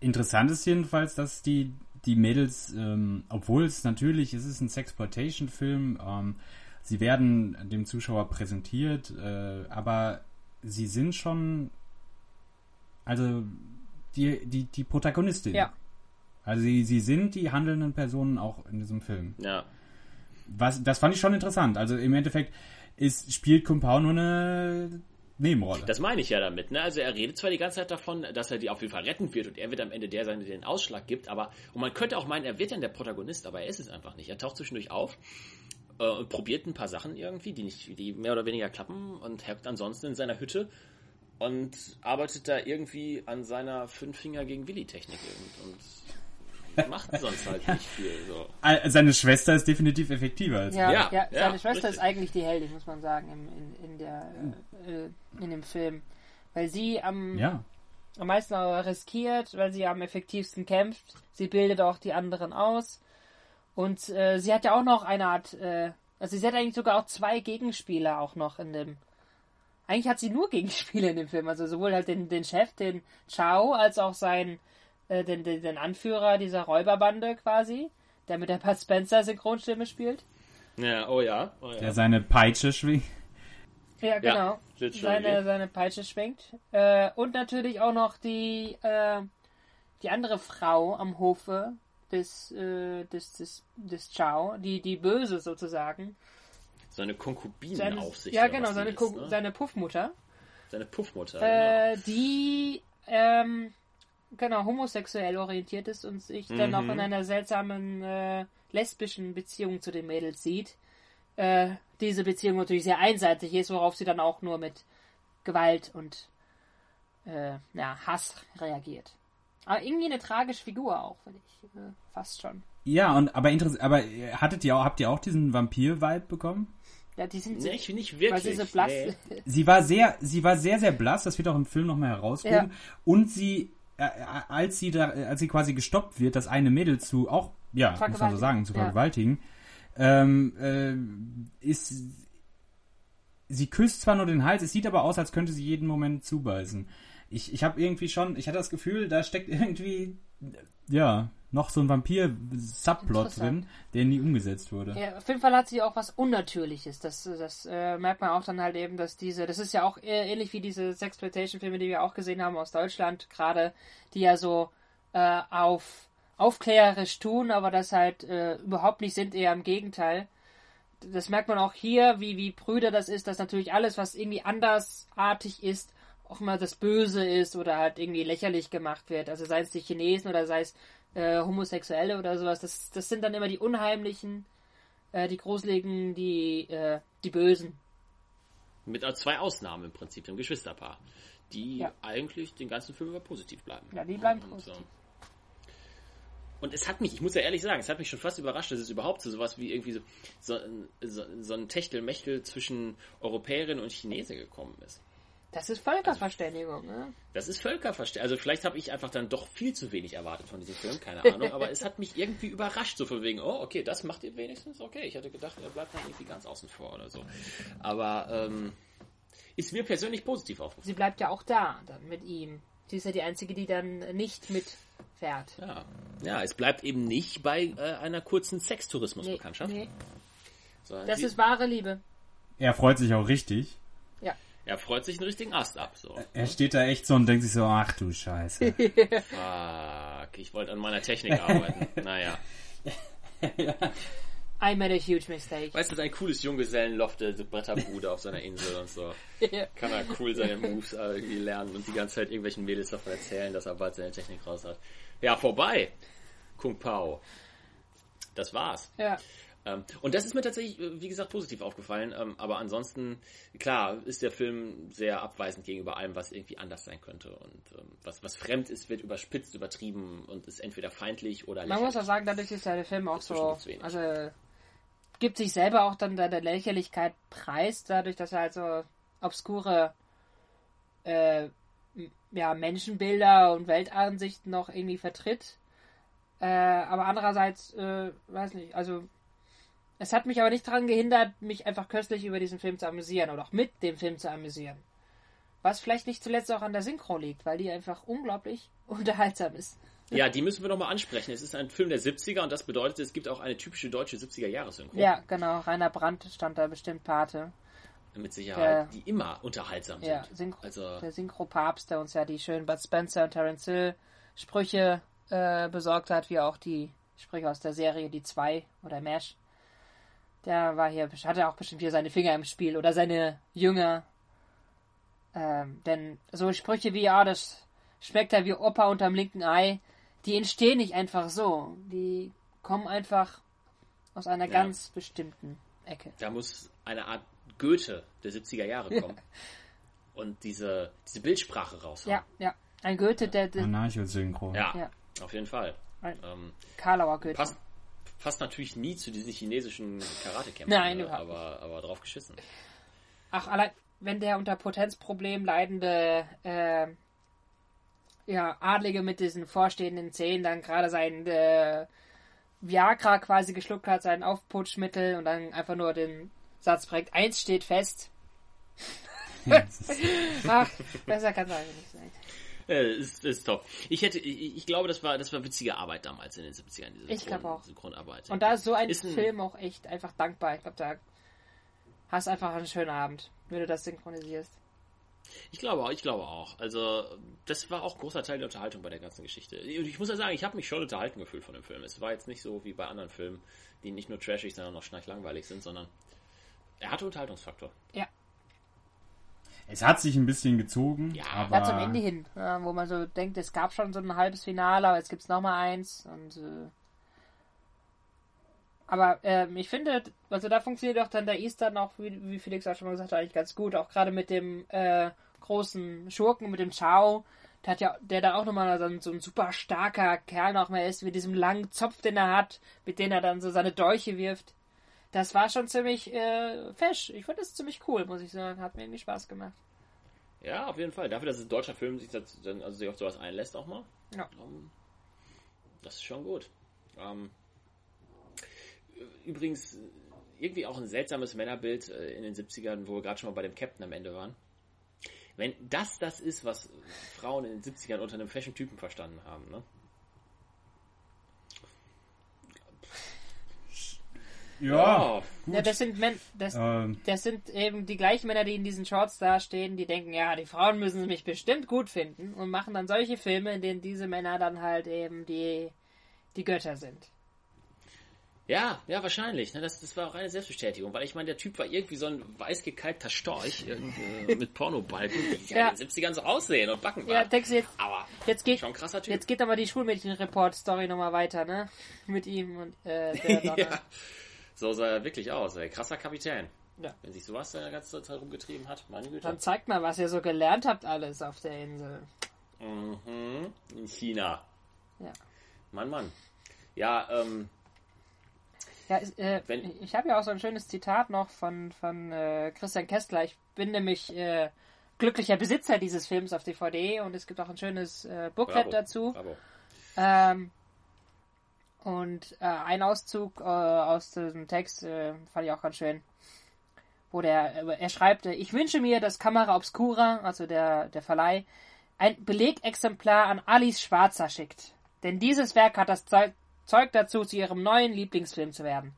Interessant ist jedenfalls, dass die, die Mädels, ähm, obwohl es natürlich, es ist ein Sexploitation-Film, ähm, sie werden dem Zuschauer präsentiert, äh, aber sie sind schon, also die, die, die Protagonistin. Ja. Also sie, sie sind die handelnden Personen auch in diesem Film. Ja. Was, das fand ich schon interessant. Also im Endeffekt ist, spielt Kumpau nur eine Nebenrolle. Das meine ich ja damit. Ne? Also er redet zwar die ganze Zeit davon, dass er die auf jeden Fall retten wird und er wird am Ende der sein, der den Ausschlag gibt, aber und man könnte auch meinen, er wird dann der Protagonist, aber er ist es einfach nicht. Er taucht zwischendurch auf äh, und probiert ein paar Sachen irgendwie, die nicht, die mehr oder weniger klappen und hackt ansonsten in seiner Hütte und arbeitet da irgendwie an seiner fünf Finger gegen Willi Technik und, und macht sonst halt nicht viel. So. Seine Schwester ist definitiv effektiver als Ja, Ja, ja, ja, seine Schwester richtig. ist eigentlich die Heldin, muss man sagen, im, in, in, der, äh, in dem Film. Weil sie am, Ja. am meisten auch riskiert, weil sie am effektivsten kämpft. Sie bildet auch die anderen aus. Und äh, sie hat ja auch noch eine Art, äh, also sie hat eigentlich sogar auch zwei Gegenspieler auch noch in dem. Eigentlich hat sie nur Gegenspieler in dem Film, also sowohl halt den, den Chef, den Chao, als auch seinen, äh, den, den, den Anführer dieser Räuberbande quasi, der mit der Pat Spencer Synchronstimme spielt. Ja, oh ja. Oh ja. Der seine Peitsche schwingt. Ja, genau. literally. seine, seine Peitsche schwingt. Äh, und natürlich auch noch die, äh, die andere Frau am Hofe, des, äh, des, des, des Chao, die, die Böse sozusagen. Seine Konkubinenaufsicht. ja, genau, seine, ist, ne? seine Puffmutter. seine Puffmutter. genau. äh, die ähm, genau homosexuell orientiert ist und sich dann auch in einer seltsamen äh, lesbischen Beziehung zu den Mädels sieht. Äh, diese Beziehung natürlich sehr einseitig ist, worauf sie dann auch nur mit Gewalt und äh, ja, Hass reagiert. Aber irgendwie eine tragische Figur auch, finde ich. Äh, fast schon. Ja, und aber interessant, aber äh, hattet ihr auch, habt ihr auch diesen Vampir-Vibe bekommen? Ja, die sind Nee, ich nicht weil wirklich. sie so blass. Nee. Sie war sehr, sie war sehr, sehr blass, das wird auch im Film nochmal herauskommen. Ja. Und sie, als sie da, äh, als sie quasi gestoppt wird, das eine Mädel zu, auch, ja, muss man so sagen, zu Ja. vergewaltigen, ähm, äh, ist, sie küsst zwar nur den Hals, es sieht aber aus, als könnte sie jeden Moment zubeißen. Ich, ich habe irgendwie schon, ich hatte das Gefühl, da steckt irgendwie, ja, noch so ein Vampir-Subplot drin, der nie umgesetzt wurde. Ja, auf jeden Fall hat sie auch was Unnatürliches. Das, das äh, merkt man auch dann halt eben, dass diese, das ist ja auch äh, ähnlich wie diese Sexploitation-Filme, die wir auch gesehen haben aus Deutschland, gerade, die ja so äh, auf aufklärerisch tun, aber das halt äh, überhaupt nicht sind, eher im Gegenteil. Das merkt man auch hier, wie, wie Brüder das ist, dass natürlich alles, was irgendwie andersartig ist, auch mal das Böse ist oder halt irgendwie lächerlich gemacht wird. Also sei es die Chinesen oder sei es äh, Homosexuelle oder sowas. Das, das sind dann immer die Unheimlichen, äh, die Gruseligen, die, äh, die Bösen. Mit äh, zwei Ausnahmen im Prinzip, dem Geschwisterpaar. Die Ja. eigentlich den ganzen Film über positiv bleiben. Ja, die bleiben Und, positiv. ähm, Und es hat mich, ich muss ja ehrlich sagen, es hat mich schon fast überrascht, dass es überhaupt so sowas wie irgendwie so, so, so, so ein Techtelmechtel zwischen Europäerin und Chinese gekommen ist. Das ist Völkerverständigung, ne? Das ist Völkerverständigung. Also vielleicht habe ich einfach dann doch viel zu wenig erwartet von diesem Film, keine Ahnung, aber es hat mich irgendwie überrascht, so von wegen, oh, okay, das macht ihr wenigstens, okay. Ich hatte gedacht, er bleibt dann irgendwie ganz außen vor oder so. Aber ähm, ist mir persönlich positiv aufgefallen. Sie bleibt ja auch da, dann mit ihm. Sie ist ja die Einzige, die dann nicht mitfährt. Ja. ja, es bleibt eben nicht bei äh, einer kurzen Sextourismusbekanntschaft. nee. sondern Das sie- ist wahre Liebe. Er freut sich auch richtig. Er freut sich einen richtigen Ast ab. So. Er steht da echt so und denkt sich so, ach du Scheiße. Fuck, ich wollte an meiner Technik arbeiten. naja. I made a huge mistake. Weißt du, ein cooles Junggesellenloft, der Bretterbude auf seiner Insel und so. Kann er cool seine Moves irgendwie lernen und die ganze Zeit irgendwelchen Mädels davon erzählen, dass er bald seine Technik raus hat. Ja, vorbei. Kung Pao. Das war's. Ja. Ähm, und das ist mir tatsächlich, äh, wie gesagt, positiv aufgefallen. Ähm, aber ansonsten, klar, ist der Film sehr abweisend gegenüber allem, was irgendwie anders sein könnte. Und ähm, was, was fremd ist, wird überspitzt, übertrieben und ist entweder feindlich oder Man lächerlich. muss auch sagen, dadurch ist ja der Film auch so, also gibt sich selber auch dann der Lächerlichkeit preis, dadurch, dass er halt so obskure äh, ja, Menschenbilder und Weltansichten noch irgendwie vertritt. Äh, aber andererseits, äh, weiß nicht, also es hat mich aber nicht daran gehindert, mich einfach köstlich über diesen Film zu amüsieren oder auch mit dem Film zu amüsieren. Was vielleicht nicht zuletzt auch an der Synchro liegt, weil die einfach unglaublich unterhaltsam ist. Ja, die müssen wir nochmal ansprechen. Es ist ein Film der 70er und das bedeutet, es gibt auch eine typische deutsche 70er-Jahres-Synchro. Ja, genau. Rainer Brandt stand da bestimmt Pate. Mit Sicherheit, Der- die immer unterhaltsam Ja, sind. Synchro, Also, der Synchro-Papst, der uns ja die schönen Bud Spencer und Terence Hill Sprüche äh, besorgt hat, wie auch die Sprüche aus der Serie Die Zwei oder Mesh. Der war hier, hatte auch bestimmt hier seine Finger im Spiel oder seine Jünger. Ähm, denn so Sprüche wie, ja, das schmeckt ja wie Opa unterm linken Ei, die entstehen nicht einfach so. Die kommen einfach aus einer Ja. ganz bestimmten Ecke. da muss eine Art Goethe der 70er Jahre kommen. Und diese, diese Bildsprache raushauen. Ja, ja. Ein Goethe, der, der Anarcho-Synchro. Ja, Ja. auf jeden Fall. Ein- Ähm, Karlauer Goethe. passt, passt natürlich nie zu diesen chinesischen Karatekämpfen. Nein, ne? überhaupt aber, aber drauf geschissen. Ach, allein, wenn der unter Potenzproblem leidende äh, ja, Adlige mit diesen vorstehenden Zähnen dann gerade sein äh, Viagra quasi geschluckt hat, sein Aufputschmittel und dann einfach nur den Satz prägt, eins steht fest. Ach, besser kann es eigentlich nicht sein. Äh, ist, ist top. Ich hätte, ich, ich glaube, das war, das war witzige Arbeit damals in den 70ern, diese Ich glaub auch. Synchronarbeit. Und da ist so ein Ist ein- Film auch echt einfach dankbar. Ich glaube, da hast einfach einen schönen Abend, wenn du das synchronisierst. Ich glaube auch, ich glaube auch. Also, das war auch ein großer Teil der Unterhaltung bei der ganzen Geschichte. Und ich muss ja sagen, ich habe mich schon unterhalten gefühlt von dem Film. Es war jetzt nicht so wie bei anderen Filmen, die nicht nur trashig, sondern auch schnarchlangweilig sind, sondern er hatte Unterhaltungsfaktor. Ja. Es hat sich ein bisschen gezogen, Ja, aber Ja, zum Ende hin, wo man so denkt, es gab schon so ein halbes Finale, aber jetzt gibt's noch mal eins und äh, aber ähm, ich finde, also da funktioniert auch dann der Easter noch, wie, wie Felix auch schon mal gesagt hat, eigentlich ganz gut, auch gerade mit dem äh, großen Schurken, mit dem Chao, der hat ja, der da auch nochmal so, ein- so ein super starker Kerl noch mehr ist, mit diesem langen Zopf, den er hat, mit dem er dann so seine Dolche wirft. Das war schon ziemlich äh, fesch. Ich fand das ziemlich cool, muss ich sagen. Hat mir irgendwie Spaß gemacht. Ja, auf jeden Fall. Dafür, dass es ein deutscher Film sich, das, also sich auf sowas einlässt auch mal. Ja. Ähm, das ist schon gut. Ähm, übrigens, irgendwie auch ein seltsames Männerbild äh, in den 70ern, wo wir gerade schon mal bei dem Captain am Ende waren. Wenn das das ist, was Frauen in den 70ern unter einem Fashion-Typen verstanden haben, ne? Ja, Ja, das sind Men das, ähm, das sind eben die gleichen Männer, die in diesen Shorts da stehen, die denken, ja, die Frauen müssen mich bestimmt gut finden und machen dann solche Filme, in denen diese Männer dann halt eben die, die Götter sind. Ja, ja, wahrscheinlich. Ne? Das, das war auch eine Selbstbestätigung, weil ich meine, der Typ war irgendwie so ein weiß gekalkter Storch äh, mit Pornobalken, die ja. Ja. in den 70ern so aussehen und backen Ja, waren. denkst du jetzt, Aber jetzt geht, schon ein krasser Typ. jetzt geht aber die Schulmädchen-Report-Story nochmal weiter, ne? Mit ihm und äh, der ja. So sah er wirklich aus, ey. Krasser Kapitän. Ja. Wenn sich sowas da ganze Zeit rumgetrieben hat, meine Güte. Dann zeigt mal, was ihr so gelernt habt alles auf der Insel. Mhm. In China. Ja. Mann, Mann. Ja, ähm, Ja, äh, Wenn- ich habe ja auch so ein schönes Zitat noch von, von äh, Christian Kessler. Ich bin nämlich äh, glücklicher Besitzer dieses Films auf DVD und es gibt auch ein schönes äh, Booklet bravo. dazu. Bravo. Ähm, und äh, ein Auszug äh, aus diesem Text äh, fand ich auch ganz schön, wo der äh, er schreibt: äh, Ich wünsche mir, dass Kamera Obscura, also der der Verleih, ein Belegexemplar an Alice Schwarzer schickt, denn dieses Werk hat das Zeug, Zeug dazu, zu ihrem neuen Lieblingsfilm zu werden.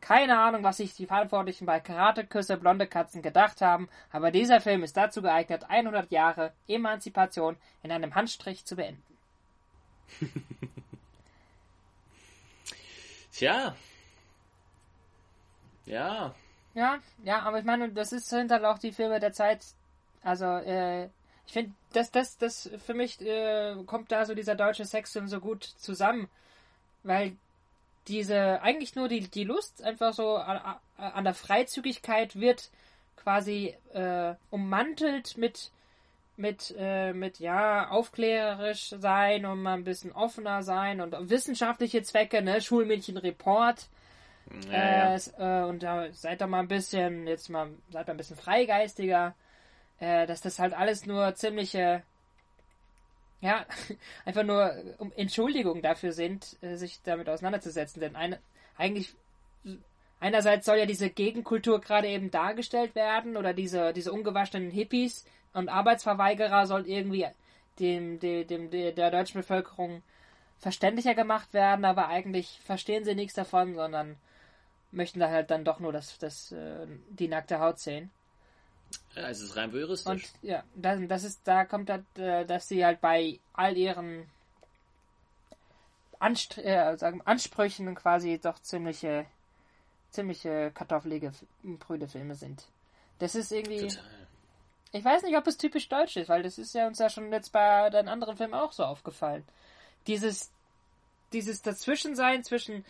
Keine Ahnung, was sich die Verantwortlichen bei Karateküsse Blonde Katzen gedacht haben, aber dieser Film ist dazu geeignet, 100 Jahre Emanzipation in einem Handstrich zu beenden. Tja. Ja. Ja, ja, aber ich meine, das ist, sind halt auch die Filme der Zeit. Also, äh, ich finde, das, das, das für mich äh, kommt da so dieser deutsche Sexfilm so gut zusammen, weil diese eigentlich nur die, die Lust einfach so an, an der Freizügigkeit wird quasi äh, ummantelt mit mit äh, mit ja aufklärerisch sein und mal ein bisschen offener sein und wissenschaftliche Zwecke, ne Schulmädchenreport Ja, ja. äh, s- äh, und da seid doch mal ein bisschen, jetzt mal, seid mal ein bisschen freigeistiger, äh, dass das halt alles nur ziemliche, ja, einfach nur um Entschuldigung dafür sind, äh, sich damit auseinanderzusetzen. Denn eine, eigentlich, einerseits soll ja diese Gegenkultur gerade eben dargestellt werden oder diese, diese ungewaschenen Hippies und Arbeitsverweigerer soll irgendwie dem, dem, dem, der deutschen Bevölkerung verständlicher gemacht werden, aber eigentlich verstehen sie nichts davon, sondern möchten da halt dann doch nur das, das, äh, die nackte Haut sehen. ja, es ist rein voyeuristisch. Und ja, das, das ist, da kommt halt, dass sie halt bei all ihren Anstr äh, sagen, Ansprüchen quasi doch ziemliche, ziemliche kartoffelige, prüde Filme sind. Das ist irgendwie, Total. Ich weiß nicht, ob es typisch deutsch ist, weil das ist ja uns ja schon jetzt bei den anderen Filmen auch so aufgefallen. Dieses, dieses Dazwischensein zwischen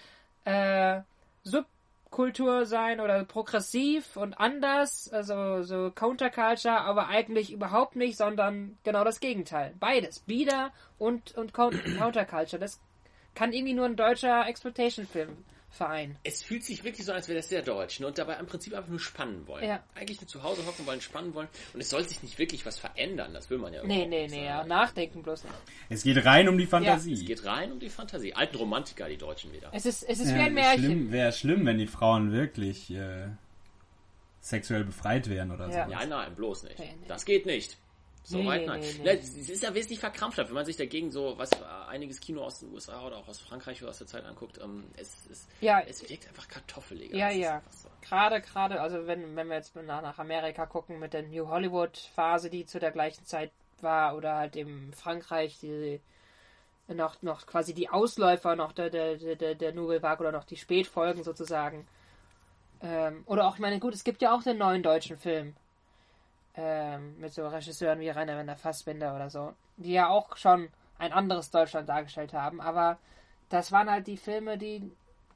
äh, Subkultur sein oder progressiv und anders, also so Counterculture, aber eigentlich überhaupt nicht, sondern genau das Gegenteil. Beides, Bieder und, und Coun- Counterculture. Das kann irgendwie nur ein deutscher Exploitation-Film vereinen. Es fühlt sich wirklich so an, als wäre das sehr deutsch ne? und dabei im Prinzip einfach nur spannen wollen. Ja. Eigentlich nur zu Hause hocken wollen, spannen wollen. Und es soll sich nicht wirklich was verändern, das will man ja Nee, nee, nee, ja, nachdenken bloß nicht. es geht rein um die Fantasie. Es geht rein um die Fantasie. Alten Romantiker, die Deutschen wieder. Es ist, es ist wie Ja, ein Märchen. Wäre schlimm, wenn die Frauen wirklich äh, sexuell befreit wären oder Ja. so. Ja, nein, bloß nicht. Nee, nee. Das geht nicht. So Nee, weit, nee, nein. nee, nee. Na, Es ist ja wesentlich verkrampfter, wenn man sich dagegen so, was einiges Kino aus den USA oder auch aus Frankreich oder aus der Zeit anguckt. Ähm, es, es, Ja, es wirkt einfach kartoffeliger. Ja, ja. so. Gerade, gerade, also wenn, wenn wir jetzt nach, nach Amerika gucken mit der New Hollywood Phase, die zu der gleichen Zeit war, oder halt eben Frankreich, die noch, noch quasi die Ausläufer noch der, der, der, der, der Nouvelle Vague oder noch die Spätfolgen sozusagen. Ähm, oder auch, ich meine, gut, es gibt ja auch den neuen deutschen Film. Ähm, mit so Regisseuren wie Rainer Werner Fassbinder oder so, die ja auch schon ein anderes Deutschland dargestellt haben, aber das waren halt die Filme, die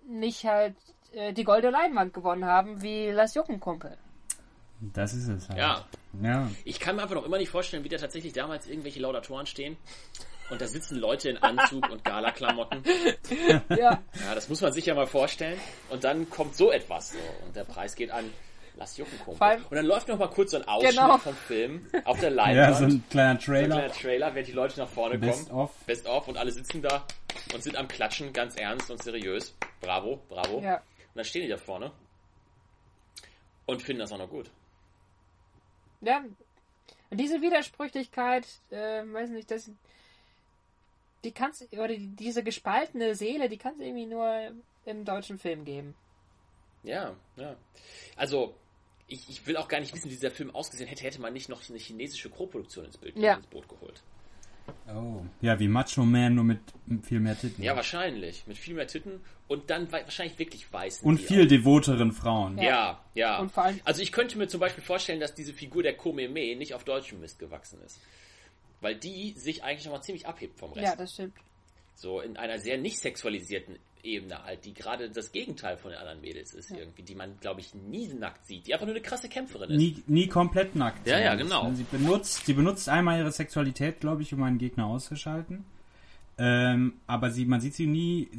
nicht halt äh, die goldene Leinwand gewonnen haben, wie Lass Juckenkumpel. Das ist es halt. Ja, Ja. ich kann mir einfach noch immer nicht vorstellen, wie da tatsächlich damals irgendwelche Laudatoren stehen. Und da sitzen Leute in Anzug und Galaklamotten. Ja, Ja, das muss man sich ja mal vorstellen. Und dann kommt so etwas so. Und der Preis geht an Lass Jucken Kumpel. allem- Und dann läuft noch mal kurz so ein Ausschnitt Genau. vom Film auf der Ja, Leinwand. so ein kleiner So ein Trailer. kleiner Trailer, während die Leute nach vorne Best kommen. of. Best of. Und alle sitzen da und sind am Klatschen, ganz ernst und seriös. Bravo, bravo. ja. Und dann stehen die da vorne und finden das auch noch gut. ja. Und diese Widersprüchlichkeit, äh, weiß nicht, das, die kannst oder die, diese gespaltene Seele, die kannst irgendwie nur im deutschen Film geben. Ja, ja. Also, ich, ich will auch gar nicht wissen, wie dieser Film ausgesehen hätte, hätte man nicht noch eine chinesische Co-Produktion ins, Bild, Ja. ins Boot geholt. Oh. Ja, wie Macho Man, nur mit viel mehr Titten. Ja, wahrscheinlich. Mit viel mehr Titten und dann wahrscheinlich wirklich weißen. Und viel auch. devoteren Frauen. Ja, ja. Und vor allem- also ich könnte mir zum Beispiel vorstellen, dass diese Figur der Komeme nicht auf deutschem Mist gewachsen ist. Weil die sich eigentlich nochmal ziemlich abhebt vom Rest. Ja, das stimmt. So in einer sehr nicht sexualisierten Ebene halt, die gerade das Gegenteil von den anderen Mädels ist irgendwie, die man, glaube ich, nie nackt sieht, die einfach nur eine krasse Kämpferin ist. Nie, nie komplett nackt. Ja, ja, genau. Sie benutzt, sie benutzt einmal ihre Sexualität, glaube ich, um einen Gegner auszuschalten. Ähm, aber sie, man sieht sie nie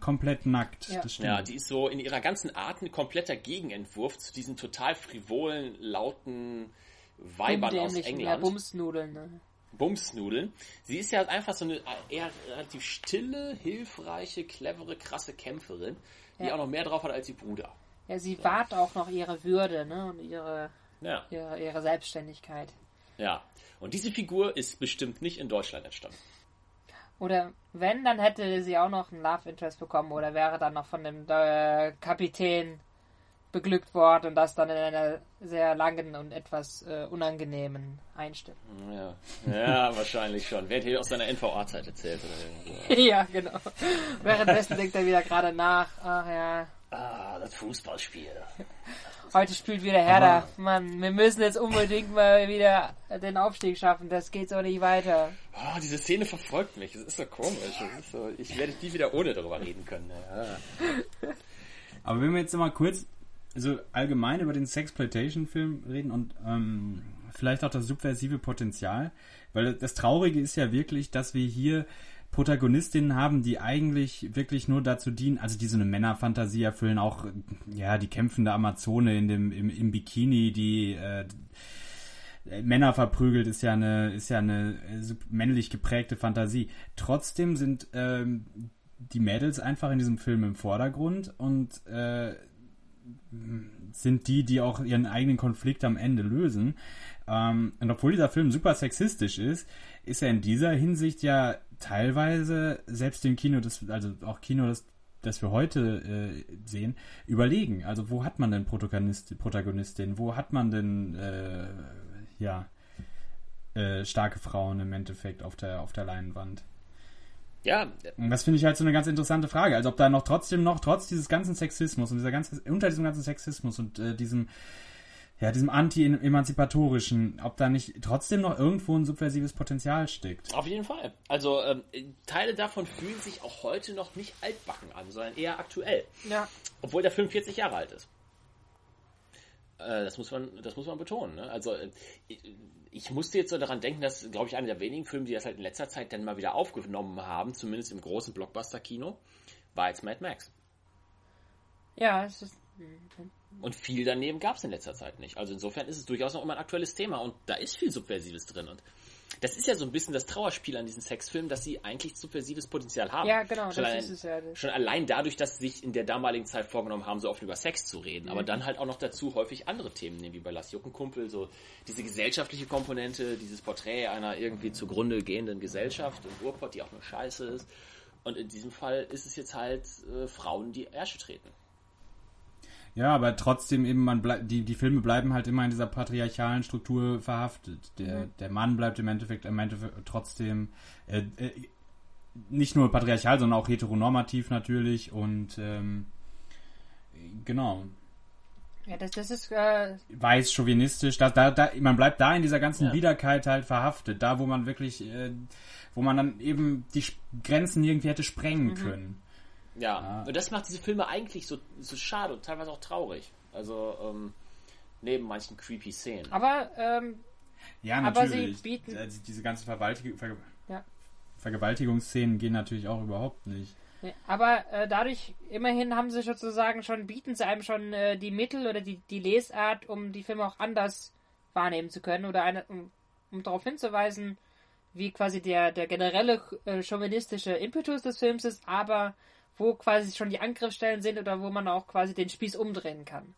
komplett nackt. Ja. Das stimmt. Ja, die ist so in ihrer ganzen Art ein kompletter Gegenentwurf zu diesen total frivolen, lauten Weibern aus Umdämlichen, Ja, England. Bumsnudeln. Ne? Bumsnudeln. Sie ist ja einfach so eine eher relativ stille, hilfreiche, clevere, krasse Kämpferin, die Ja. auch noch mehr drauf hat als ihr Bruder. Ja, sie wahrt auch noch ihre Würde ne? und ihre, Ja, ihre, ihre Selbstständigkeit. ja. Und diese Figur ist bestimmt nicht in Deutschland entstanden. Oder wenn, dann hätte sie auch noch einen Love Interest bekommen oder wäre dann noch von dem äh, Kapitän beglückt worden und das dann in einer sehr langen und etwas äh, unangenehmen Einstellung. Ja, ja wahrscheinlich schon. Wer hat hier aus seiner NVA-Zeit erzählt oder irgendwo? ja, genau. Währenddessen denkt er wieder gerade nach, ach ja, Ah, das Fußballspiel. heute spielt wieder Hertha. Mann, wir müssen jetzt unbedingt mal wieder den Aufstieg schaffen, das geht so nicht weiter. Oh, diese Szene verfolgt mich. Das ist so komisch. Das ist so, ich werde nie wieder ohne darüber reden können. Ja. Aber wenn wir jetzt mal kurz so allgemein über den Sexploitation-Film reden und ähm, vielleicht auch das subversive Potenzial, weil das Traurige ist ja wirklich, dass wir hier Protagonistinnen haben, die eigentlich wirklich nur dazu dienen, also die so eine Männerfantasie erfüllen, auch ja die kämpfende Amazone in dem im, im Bikini, die äh, Männer verprügelt, ist ja eine ist ja eine äh, männlich geprägte Fantasie. Trotzdem sind ähm, die Mädels einfach in diesem Film im Vordergrund und äh, sind die, die auch ihren eigenen Konflikt am Ende lösen. Ähm, und obwohl dieser Film super sexistisch ist, ist er in dieser Hinsicht ja teilweise selbst dem Kino, das, also auch Kino, das, das wir heute äh, sehen, überlegen. Also wo hat man denn Protagonist, Protagonistin? Wo hat man denn äh, ja äh, starke Frauen im Endeffekt auf der auf der Leinwand? Ja, Und das finde ich halt so eine ganz interessante Frage. Also ob da noch trotzdem noch, trotz dieses ganzen Sexismus und dieser ganzen, unter diesem ganzen Sexismus und äh, diesem, ja, diesem anti-emanzipatorischen, ob da nicht trotzdem noch irgendwo ein subversives Potenzial steckt. auf jeden Fall. Also ähm, Teile davon fühlen sich auch heute noch nicht altbacken an, sondern eher aktuell. Ja, Obwohl der Film 40 Jahre alt ist. Äh, das muss man, das muss man betonen. Ne? Also äh, ich, musste jetzt so daran denken, dass, glaube ich, einer der wenigen Filme, die das halt in letzter Zeit dann mal wieder aufgenommen haben, zumindest im großen Blockbuster-Kino, war jetzt Mad Max. ja, es ist. Und viel daneben gab es in letzter Zeit nicht. Also insofern ist es durchaus noch immer ein aktuelles Thema und da ist viel Subversives drin. Und das ist ja so ein bisschen das Trauerspiel an diesen Sexfilmen, dass sie eigentlich subversives Potenzial haben. Ja, genau, schon das allein, ist es ja. Schon allein dadurch, dass sie sich in der damaligen Zeit vorgenommen haben, so oft über Sex zu reden. Aber dann halt auch noch dazu häufig andere Themen nehmen, wie bei Lass Juckenkumpel, so diese gesellschaftliche Komponente, dieses Porträt einer irgendwie zugrunde gehenden Gesellschaft und Ruhrpott, die auch nur scheiße ist. Und in diesem Fall ist es jetzt halt äh, Frauen, die Ärsche treten. Ja, aber trotzdem eben, man bleib, die, die Filme bleiben halt immer in dieser patriarchalen Struktur verhaftet. Der, der Mann bleibt im Endeffekt, im Endeffekt trotzdem äh, äh, nicht nur patriarchal, sondern auch heteronormativ natürlich und ähm, genau. Ja, das, das ist. Äh, Weiß, chauvinistisch, da, da, da, man bleibt da in dieser ganzen Ja. Biederkeit halt verhaftet, da wo man wirklich, äh, wo man dann eben die Grenzen irgendwie hätte sprengen können. Ja, Ah. und das macht diese Filme eigentlich so, so schade und teilweise auch traurig. Also, ähm, neben manchen creepy Szenen. aber ähm, Ja, Aber sie natürlich. bieten- Also diese ganzen Verwaltig Ver Ja. Vergewaltigungsszenen gehen natürlich auch überhaupt nicht. Aber äh, dadurch, immerhin haben sie sozusagen schon, bieten sie einem schon äh, die Mittel oder die, die Lesart, um die Filme auch anders wahrnehmen zu können oder eine, um, um darauf hinzuweisen, wie quasi der, der generelle äh, chauvinistische Impetus des Films ist, aber wo quasi schon die Angriffsstellen sind oder wo man auch quasi den Spieß umdrehen kann.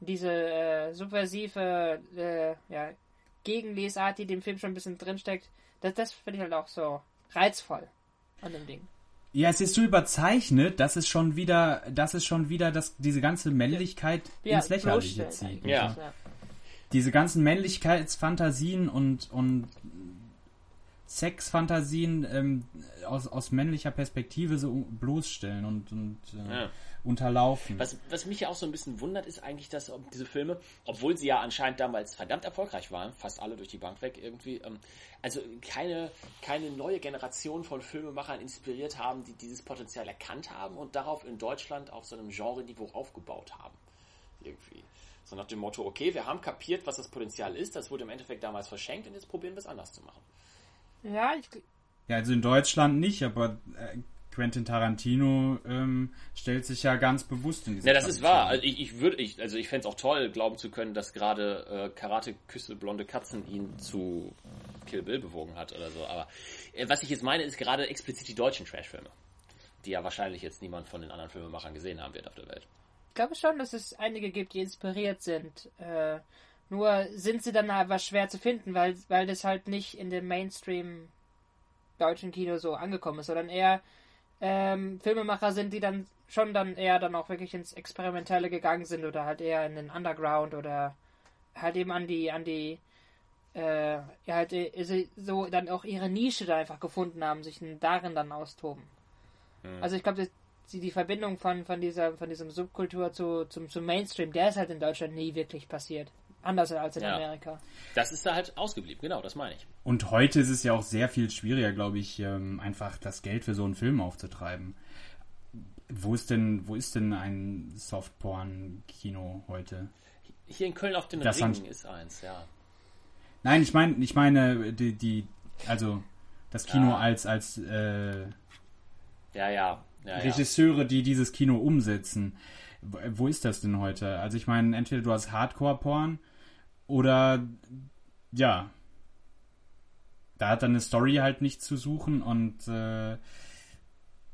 Diese äh, subversive äh, ja, Gegenlesart, die in dem Film schon ein bisschen drinsteckt, das, das finde ich halt auch so reizvoll an dem Ding. Ja, es ist so überzeichnet, dass es schon wieder, dass es schon wieder das, diese ganze Männlichkeit ins Lächerliche zieht. eigentlich. Ja. Diese ganzen Männlichkeitsfantasien und, und Sexfantasien ähm, aus, aus männlicher Perspektive so bloßstellen und, und äh, Ja. unterlaufen. Was, was mich ja auch so ein bisschen wundert, ist eigentlich, dass diese Filme, obwohl sie ja anscheinend damals verdammt erfolgreich waren, fast alle durch die Bank weg irgendwie, ähm, also keine, keine neue Generation von Filmemachern inspiriert haben, die dieses Potenzial erkannt haben und darauf in Deutschland auf so einem Genre-Niveau aufgebaut haben. Irgendwie. So nach dem Motto, okay, wir haben kapiert, was das Potenzial ist, das wurde im Endeffekt damals verschenkt und jetzt probieren wir es anders zu machen. Ja, ich, Ja, also in Deutschland nicht, aber äh, Quentin Tarantino ähm, stellt sich ja ganz bewusst in diese Ja, das ist Tradition. wahr. Also ich, ich würde, ich, also ich fände es auch toll, glauben zu können, dass gerade äh, Karate Küsse blonde Katzen ihn zu Kill Bill bewogen hat oder so. Aber äh, was ich jetzt meine, ist gerade explizit die deutschen Trashfilme, die ja wahrscheinlich jetzt niemand von den anderen Filmemachern gesehen haben wird auf der Welt. ich glaube schon, dass es einige gibt, die inspiriert sind. Äh, nur sind sie dann aber schwer zu finden, weil, weil das halt nicht in dem Mainstream deutschen Kino so angekommen ist, sondern eher ähm, Filmemacher sind, die dann schon dann eher dann auch wirklich ins Experimentelle gegangen sind oder halt eher in den Underground oder halt eben an die, an die, äh, ja halt äh, so dann auch ihre Nische da einfach gefunden haben, sich darin dann austoben. Also ich glaube, die, die Verbindung von, von dieser, von diesem Subkultur zu, zum, zum Mainstream, der ist halt in Deutschland nie wirklich passiert. Anders als in Ja. Amerika. Das ist da halt ausgeblieben, genau, das meine ich. Und heute ist es ja auch sehr viel schwieriger, glaube ich, ähm, einfach das Geld für so einen Film aufzutreiben. Wo ist denn, wo ist denn ein Softporn-Kino heute? Hier in Köln auf den Das Ringen ist eins, ja. Nein, ich meine, ich meine, die, die, also das Kino Ah. als, als äh, Ja, ja, ja, ja. Regisseure, die dieses Kino umsetzen. Wo, wo ist das denn heute? Also ich meine, entweder du hast Hardcore-Porn oder ja, da hat dann eine Story halt nichts zu suchen und äh,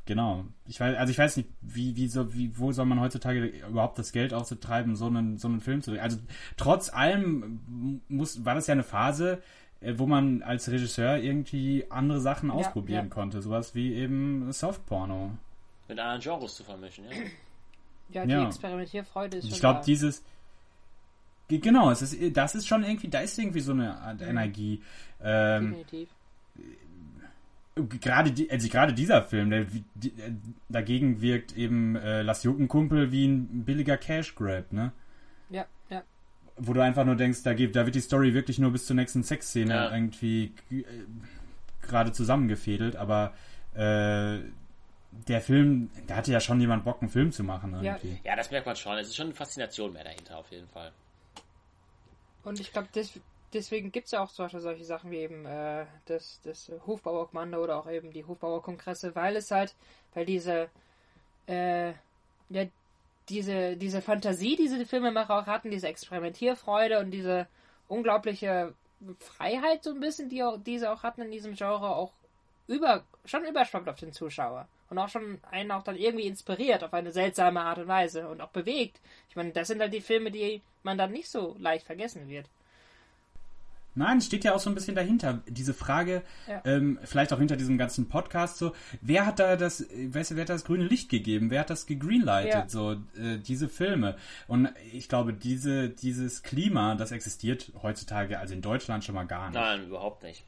genau. Ich weiß, also ich weiß nicht, wie, wie, so, wie, wo soll man heutzutage überhaupt das Geld aufzutreiben, so einen, so einen Film zu drehen. Also trotz allem muss, war das ja eine Phase, äh, wo man als Regisseur irgendwie andere Sachen ausprobieren ja. konnte. Sowas wie eben Softporno. Mit anderen Genres zu vermischen, ja. Ja, die Ja. Experimentierfrei ist schon Ich glaube, dieses. Ge- Genau, es ist, das ist schon irgendwie, da ist irgendwie so eine Art Energie. Ähm, Definitiv. gerade die, also gerade dieser Film, der die, äh, dagegen wirkt eben äh, Lass Juckenkumpel wie ein billiger Cash Grab, ne? Ja, ja. Wo du einfach nur denkst, da, geht, da wird die Story wirklich nur bis zur nächsten Sexszene Ja. irgendwie äh, gerade zusammengefädelt, aber äh, der Film, da hatte ja schon jemand Bock, einen Film zu machen Ja. irgendwie. Ja, das merkt man schon. Es ist schon eine Faszination mehr dahinter, auf jeden Fall. Und ich glaube, des, deswegen gibt es ja auch solche, solche Sachen wie eben äh, das, das Hofbauerkommando oder auch eben die Hofbauerkongresse, weil es halt, weil diese, äh, ja, diese, diese Fantasie, die diese Filmemacher auch hatten, diese Experimentierfreude und diese unglaubliche Freiheit so ein bisschen, die, auch, die sie auch hatten in diesem Genre, auch über, schon überschwappt auf den Zuschauer. Und auch schon einen auch dann irgendwie inspiriert auf eine seltsame Art und Weise und auch bewegt. Ich meine, das sind halt die Filme, die man dann nicht so leicht vergessen wird. Nein, es steht ja auch so ein bisschen dahinter. Diese Frage, Ja. ähm, vielleicht auch hinter diesem ganzen Podcast, so, wer hat da das, weißt du, wer hat das grüne Licht gegeben? Wer hat das gegreenlightet? Ja. So, äh, diese Filme. Und ich glaube, diese, dieses Klima, das existiert heutzutage, also in Deutschland schon mal gar nicht. Nein, überhaupt nicht.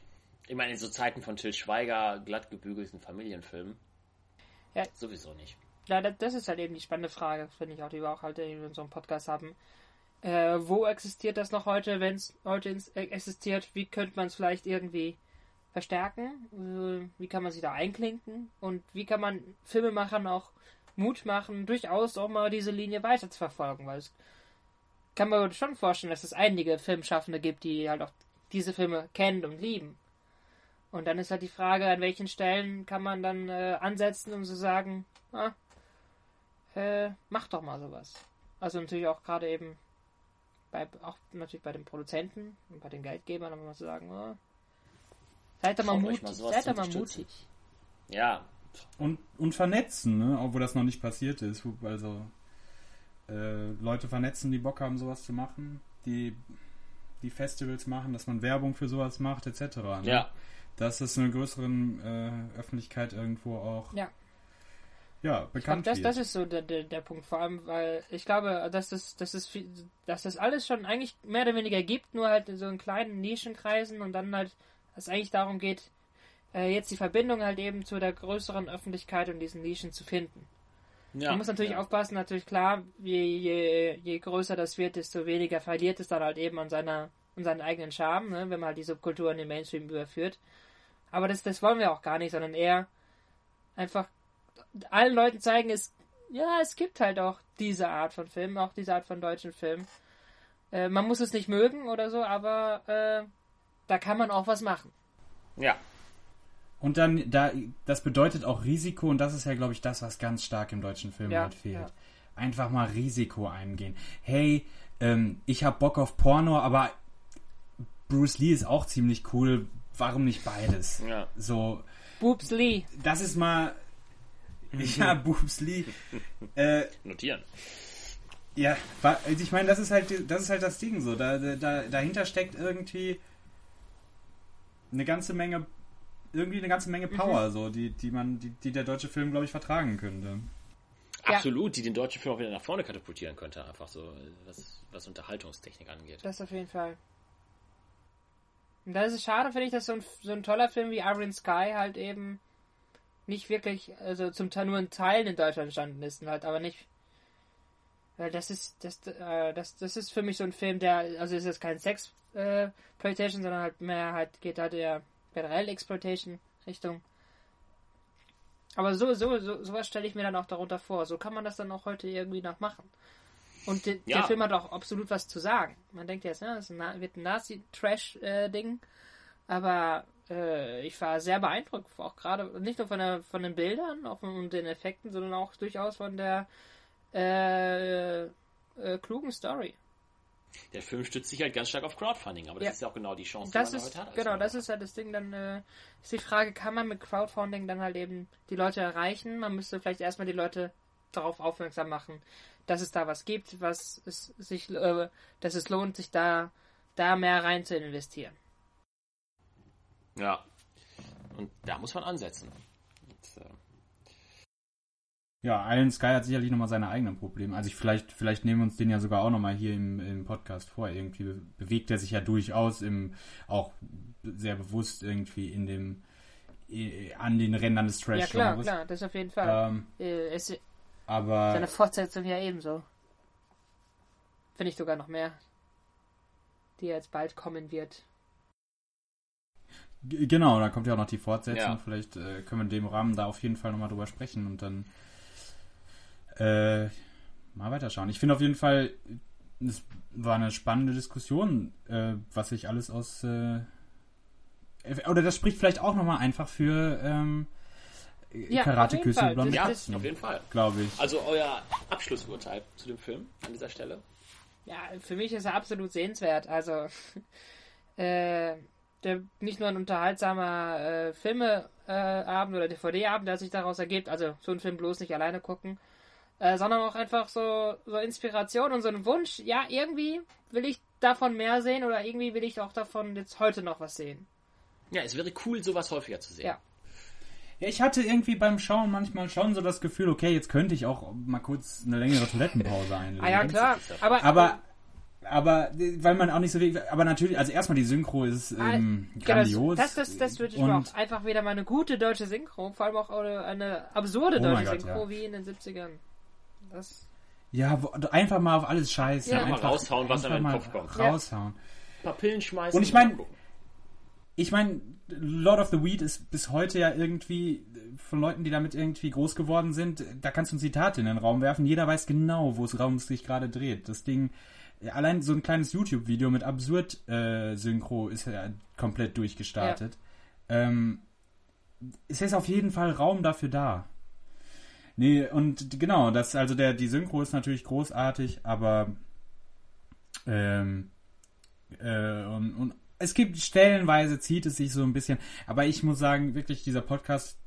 Ich meine, in so Zeiten von Till Schweiger, glatt gebügelten Familienfilmen. Ja. Sowieso nicht. Ja, das, ist halt eben die spannende Frage, finde ich auch, die wir auch halt in unserem Podcast haben. Äh, wo existiert das noch heute, wenn es heute äh, existiert? Wie könnte man es vielleicht irgendwie verstärken? Äh, wie kann man sich da einklinken? Und wie kann man Filmemachern auch Mut machen, durchaus auch mal diese Linie weiter zu verfolgen? Weil es kann man schon vorstellen, dass es einige Filmschaffende gibt, die halt auch diese Filme kennen und lieben. Und dann ist halt die Frage, an welchen Stellen kann man dann äh, ansetzen, um zu sagen, ah, äh, mach doch mal sowas. Also natürlich auch gerade eben bei, auch natürlich bei den Produzenten und bei den Geldgebern, aber mal zu sagen, ah, seid doch mal mutig, mal seid doch mal mutig. Ja, Und, und vernetzen, ne? obwohl das noch nicht passiert ist. Also äh, Leute vernetzen, die Bock haben, sowas zu machen, die die Festivals machen, dass man Werbung für sowas macht, etc. Ne? ja. Dass es einer größeren äh, Öffentlichkeit irgendwo auch Ja. ja, Ich glaube, bekannt das, wird. das ist so der, der, der Punkt, vor allem, weil ich glaube, dass das, das ist viel, dass das alles schon eigentlich mehr oder weniger gibt, nur halt in so in kleinen Nischenkreisen und dann halt, dass es eigentlich darum geht, äh, jetzt die Verbindung halt eben zu der größeren Öffentlichkeit und diesen Nischen zu finden. ja. Man muss natürlich ja. aufpassen, natürlich klar, je, je, je größer das wird, desto weniger verliert es dann halt eben an seiner an seinen eigenen Charme, ne, wenn man halt die Subkultur in den Mainstream überführt. Aber das, das wollen wir auch gar nicht, sondern eher einfach allen Leuten zeigen, es, ja, es gibt halt auch diese Art von Film, auch diese Art von deutschen Film. Äh, man muss es nicht mögen oder so, aber äh, da kann man auch was machen. Ja. Und dann, da, das bedeutet auch Risiko und das ist ja, glaube ich, das, was ganz stark im deutschen Film Ja, halt fehlt. ja. Einfach mal Risiko eingehen. Hey, ähm, ich hab Bock auf Porno, aber Bruce Lee ist auch ziemlich cool. Warum nicht beides? Ja. So, Boobs Lee. das ist mal. Ja, Boobs Lee. äh, Notieren. ja, also ich meine, das ist halt, das ist halt das Ding so. Da, da, dahinter steckt irgendwie eine ganze Menge, irgendwie eine ganze Menge Power, so, die, die man, die, die der deutsche Film, glaube ich, vertragen könnte. Ja. Absolut, die den deutschen Film auch wieder nach vorne katapultieren könnte, einfach so, was, was Unterhaltungstechnik angeht. Das auf jeden Fall. Und da ist schade, finde ich, dass so ein, so ein toller Film wie Iron Sky halt eben nicht wirklich, also zum Teil nur in Teilen in Deutschland entstanden ist halt aber nicht. Weil das ist, das, äh, das, das ist für mich so ein Film, der, also ist jetzt kein Sex äh, Exploitation, sondern halt mehr halt, geht halt eher generell Exploitation Richtung. Aber so, so, so, sowas stelle ich mir dann auch darunter vor. So kann man das dann auch heute irgendwie noch machen. Und de, Ja. der Film hat auch absolut was zu sagen. Man denkt jetzt, ja, das ein, wird ein Nazi-Trash-Ding. aber äh, ich war sehr beeindruckt, auch gerade nicht nur von, der, von den Bildern auch von den Effekten, sondern auch durchaus von der äh, äh, klugen Story. Der Film stützt sich halt ganz stark auf Crowdfunding, aber das Ja. ist ja auch genau die Chance, Das die man ist, heute hat. genau, das Filmemacher. ist halt das Ding, dann äh, ist die Frage, kann man mit Crowdfunding dann halt eben die Leute erreichen? Man müsste vielleicht erstmal die Leute darauf aufmerksam machen, dass es da was gibt, was es sich, äh, dass es lohnt, sich da, da mehr rein zu investieren. Ja. Und da muss man ansetzen. Und, äh, Ja, Iron Sky hat sicherlich nochmal seine eigenen Probleme. Also ich vielleicht, vielleicht nehmen wir uns den ja sogar auch nochmal hier im, im Podcast vor. Irgendwie be- bewegt er sich ja durchaus im, auch sehr bewusst irgendwie in dem, an den Rändern des Ja, klar, Trash-Genres. klar, das auf jeden Fall. Ähm, Äh, ist aber seine Fortsetzung ja ebenso. Finde ich sogar noch mehr. Die jetzt bald kommen wird. G- Genau, da kommt ja auch noch die Fortsetzung. Ja. Vielleicht äh, können wir in dem Rahmen da auf jeden Fall nochmal drüber sprechen und dann äh, mal weiterschauen. Ich finde auf jeden Fall, es war eine spannende Diskussion, äh, was sich alles aus. Äh, oder das spricht vielleicht auch nochmal einfach für ähm, Ja, Karate jeden Küsse Fall. und blonde ja, auf jeden Fall. glaube ich. Also euer Abschlussurteil zu dem Film an dieser Stelle? Ja, für mich ist er absolut sehenswert. Also, äh, der nicht nur ein unterhaltsamer äh, Filmeabend äh, oder DVD-Abend, der sich daraus ergibt, also so einen Film bloß nicht alleine gucken, äh, sondern auch einfach so, so Inspiration und so ein Wunsch, ja, irgendwie will ich davon mehr sehen oder irgendwie will ich auch davon jetzt heute noch was sehen. Ja, es wäre cool, sowas häufiger zu sehen. Ja. Ja, ich hatte irgendwie beim Schauen manchmal schon so das Gefühl, okay, jetzt könnte ich auch mal kurz eine längere Toilettenpause einlegen. Ah ja, klar. Aber, Aber, aber, weil man auch nicht so viel, aber natürlich, also erstmal die Synchro ist ähm, Ja, grandios. Das, das, das, das würde ich mir Und- auch einfach wieder mal eine gute deutsche Synchro, vor allem auch eine, eine absurde Oh deutsche Gott, Synchro ja. wie in den 70ern. Das, Ja, wo, einfach mal auf alles scheiße. Ja. einfach, Mal raushauen, was in den Kopf kommt. Raushauen. Ein paar Pillen schmeißen. Und ich mein- mal gucken. Ich meine, Lord of the Weed ist bis heute ja irgendwie von Leuten, die damit irgendwie groß geworden sind, da kannst du ein Zitat in den Raum werfen. Jeder weiß genau, wo es Raum sich gerade dreht. Das Ding, allein so ein kleines YouTube-Video mit Absurd-Synchro ist ja komplett durchgestartet. Ähm, es ist auf jeden Fall Raum dafür da. Nee, und genau, das, also der, die Synchro ist natürlich großartig, aber ähm, äh, und, und es gibt stellenweise zieht es sich so ein bisschen, aber ich muss sagen, wirklich dieser Podcast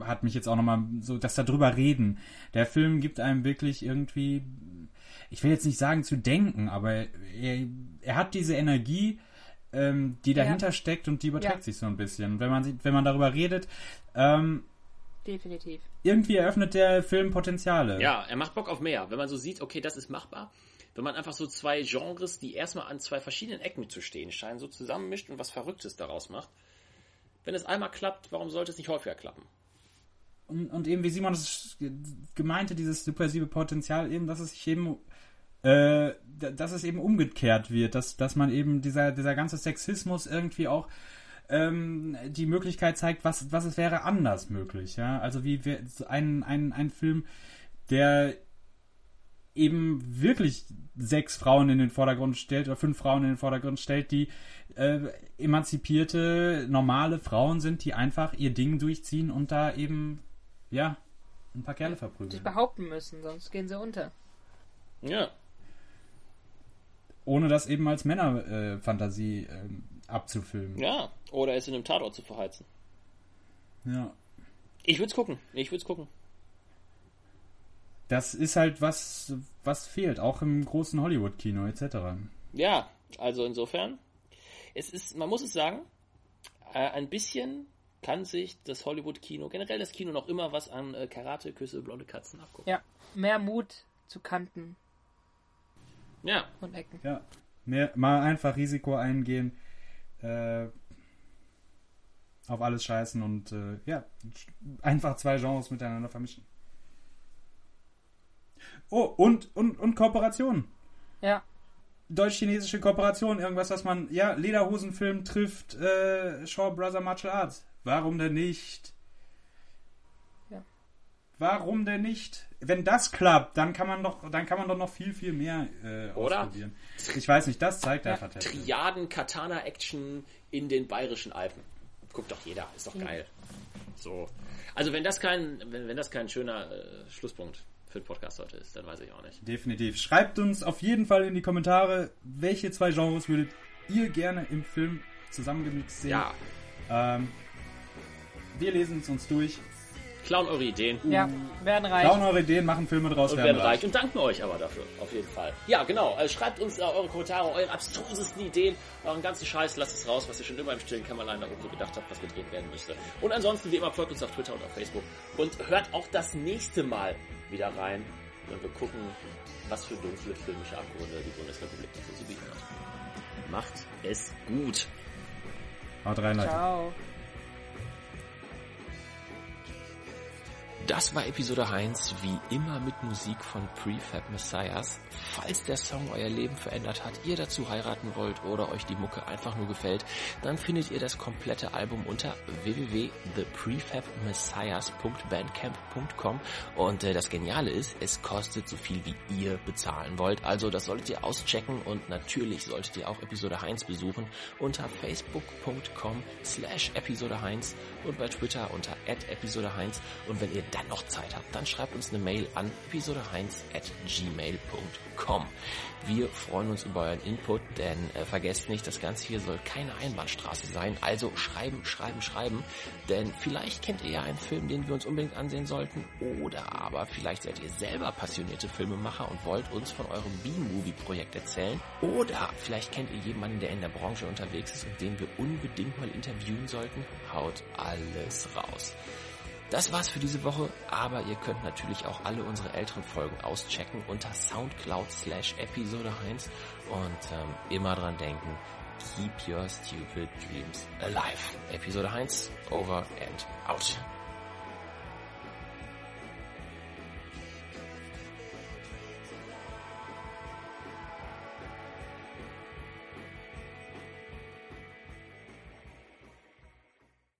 hat mich jetzt auch nochmal so, dass da drüber reden. Der Film gibt einem wirklich irgendwie, ich will jetzt nicht sagen zu denken, aber er, er hat diese Energie, ähm, die dahinter steckt und die überträgt Ja. sich so ein bisschen. Wenn man sieht, wenn man darüber redet, ähm, definitiv. irgendwie eröffnet der Film Potenziale. Ja, er macht Bock auf mehr. Wenn man so sieht, okay, das ist machbar. Wenn man einfach so zwei Genres, die erstmal an zwei verschiedenen Ecken zu stehen scheinen, so zusammenmischt und was Verrücktes daraus macht. Wenn es einmal klappt, warum sollte es nicht häufiger klappen? Und, und eben, wie Simon das gemeinte, dieses subversive Potenzial, eben, dass es sich eben, äh, dass es eben umgekehrt wird, dass, dass man eben dieser, dieser ganze Sexismus irgendwie auch ähm, die Möglichkeit zeigt, was, was es wäre anders möglich, ja. Also wie ein, ein, ein Film, der eben wirklich sechs Frauen in den Vordergrund stellt oder fünf Frauen in den Vordergrund stellt, die äh, emanzipierte, normale Frauen sind, die einfach ihr Ding durchziehen und da eben, ja, ein paar Kerle Sich verprügeln. behaupten müssen, sonst gehen sie unter. Ja. Ohne das eben als Männerfantasie äh, ähm, abzufilmen. Ja. Oder es in einem Tatort zu verheizen. Ja. Ich würde es gucken. Ich würde es gucken. Das ist halt was, was fehlt, auch im großen Hollywood-Kino etc. Ja, also insofern, es ist, man muss es sagen, äh, ein bisschen kann sich das Hollywood-Kino, generell das Kino noch immer was an äh, Karate, Küsse, blonde Katzen abgucken. Ja, mehr Mut zu Kanten Ja, und Ecken. Ja. Mehr, mal einfach Risiko eingehen, äh, auf alles scheißen und äh, ja, einfach zwei Genres miteinander vermischen. Oh, und, und, und Kooperation. Ja, Deutsch-chinesische Kooperation, irgendwas, was man, ja, Lederhosenfilm trifft äh, Shaw Brother Martial Arts. Warum denn nicht? Ja. Warum denn nicht? Wenn das klappt, dann kann man doch, dann kann man doch noch viel, viel mehr äh, Oder? ausprobieren. Ich weiß nicht, das zeigt Ja. einfach Tesla. Triaden-Katana-Action in den bayerischen Alpen. Guckt doch jeder, ist doch geil. So. Also wenn das kein, wenn, wenn das kein schöner äh, Schlusspunkt für den Podcast heute ist, dann weiß ich auch nicht. Definitiv. Schreibt uns auf jeden Fall in die Kommentare, welche zwei Genres würdet ihr gerne im Film zusammengemixt sehen. Ja, Ähm, wir lesen es uns durch, klauen eure Ideen ja, werden reich. klauen eure Ideen, machen Filme draus, und werden reich und danken euch aber dafür, auf jeden Fall. Ja, genau. Also schreibt uns äh, eure Kommentare, eure abstrusesten Ideen, euren ganzen Scheiß, lasst es raus, was ihr schon immer im stillen Kämmerlein da oben so gedacht habt, was gedreht werden müsste. Und ansonsten, wie immer, folgt uns auf Twitter und auf Facebook und hört auch das nächste Mal wieder rein, wenn wir gucken, was für dunkle filmische Abgründe die Bundesrepublik dafür zu bieten hat. Macht es gut. Haut rein, Leute. Ciao. Das war Episode 1, wie immer mit Musik von Prefab Messiahs. Falls der Song euer Leben verändert hat, ihr dazu heiraten wollt oder euch die Mucke einfach nur gefällt, dann findet ihr das komplette Album unter www.theprefabmessiahs.bandcamp.com und äh, das Geniale ist, es kostet so viel wie ihr bezahlen wollt. Also das solltet ihr auschecken und natürlich solltet ihr auch Episode 1 besuchen unter facebook.com slash Episode 1 und bei Twitter unter Episode 1 und wenn ihr ja noch Zeit habt, dann schreibt uns eine Mail an episodeheinz at gmail.com. Wir freuen uns über euren Input, denn äh, vergesst nicht, das Ganze hier soll keine Einbahnstraße sein. Also schreiben, schreiben, schreiben, denn vielleicht kennt ihr ja einen Film, den wir uns unbedingt ansehen sollten, oder aber vielleicht seid ihr selber passionierte Filmemacher und wollt uns von eurem B-Movie-Projekt erzählen, oder vielleicht kennt ihr jemanden, der in der Branche unterwegs ist und den wir unbedingt mal interviewen sollten. Haut alles raus. Das war's für diese Woche, aber ihr könnt natürlich auch alle unsere älteren Folgen auschecken unter Soundcloud slash Episode 1 und ähm, immer dran denken, keep your stupid dreams alive. Episode 1, over and out.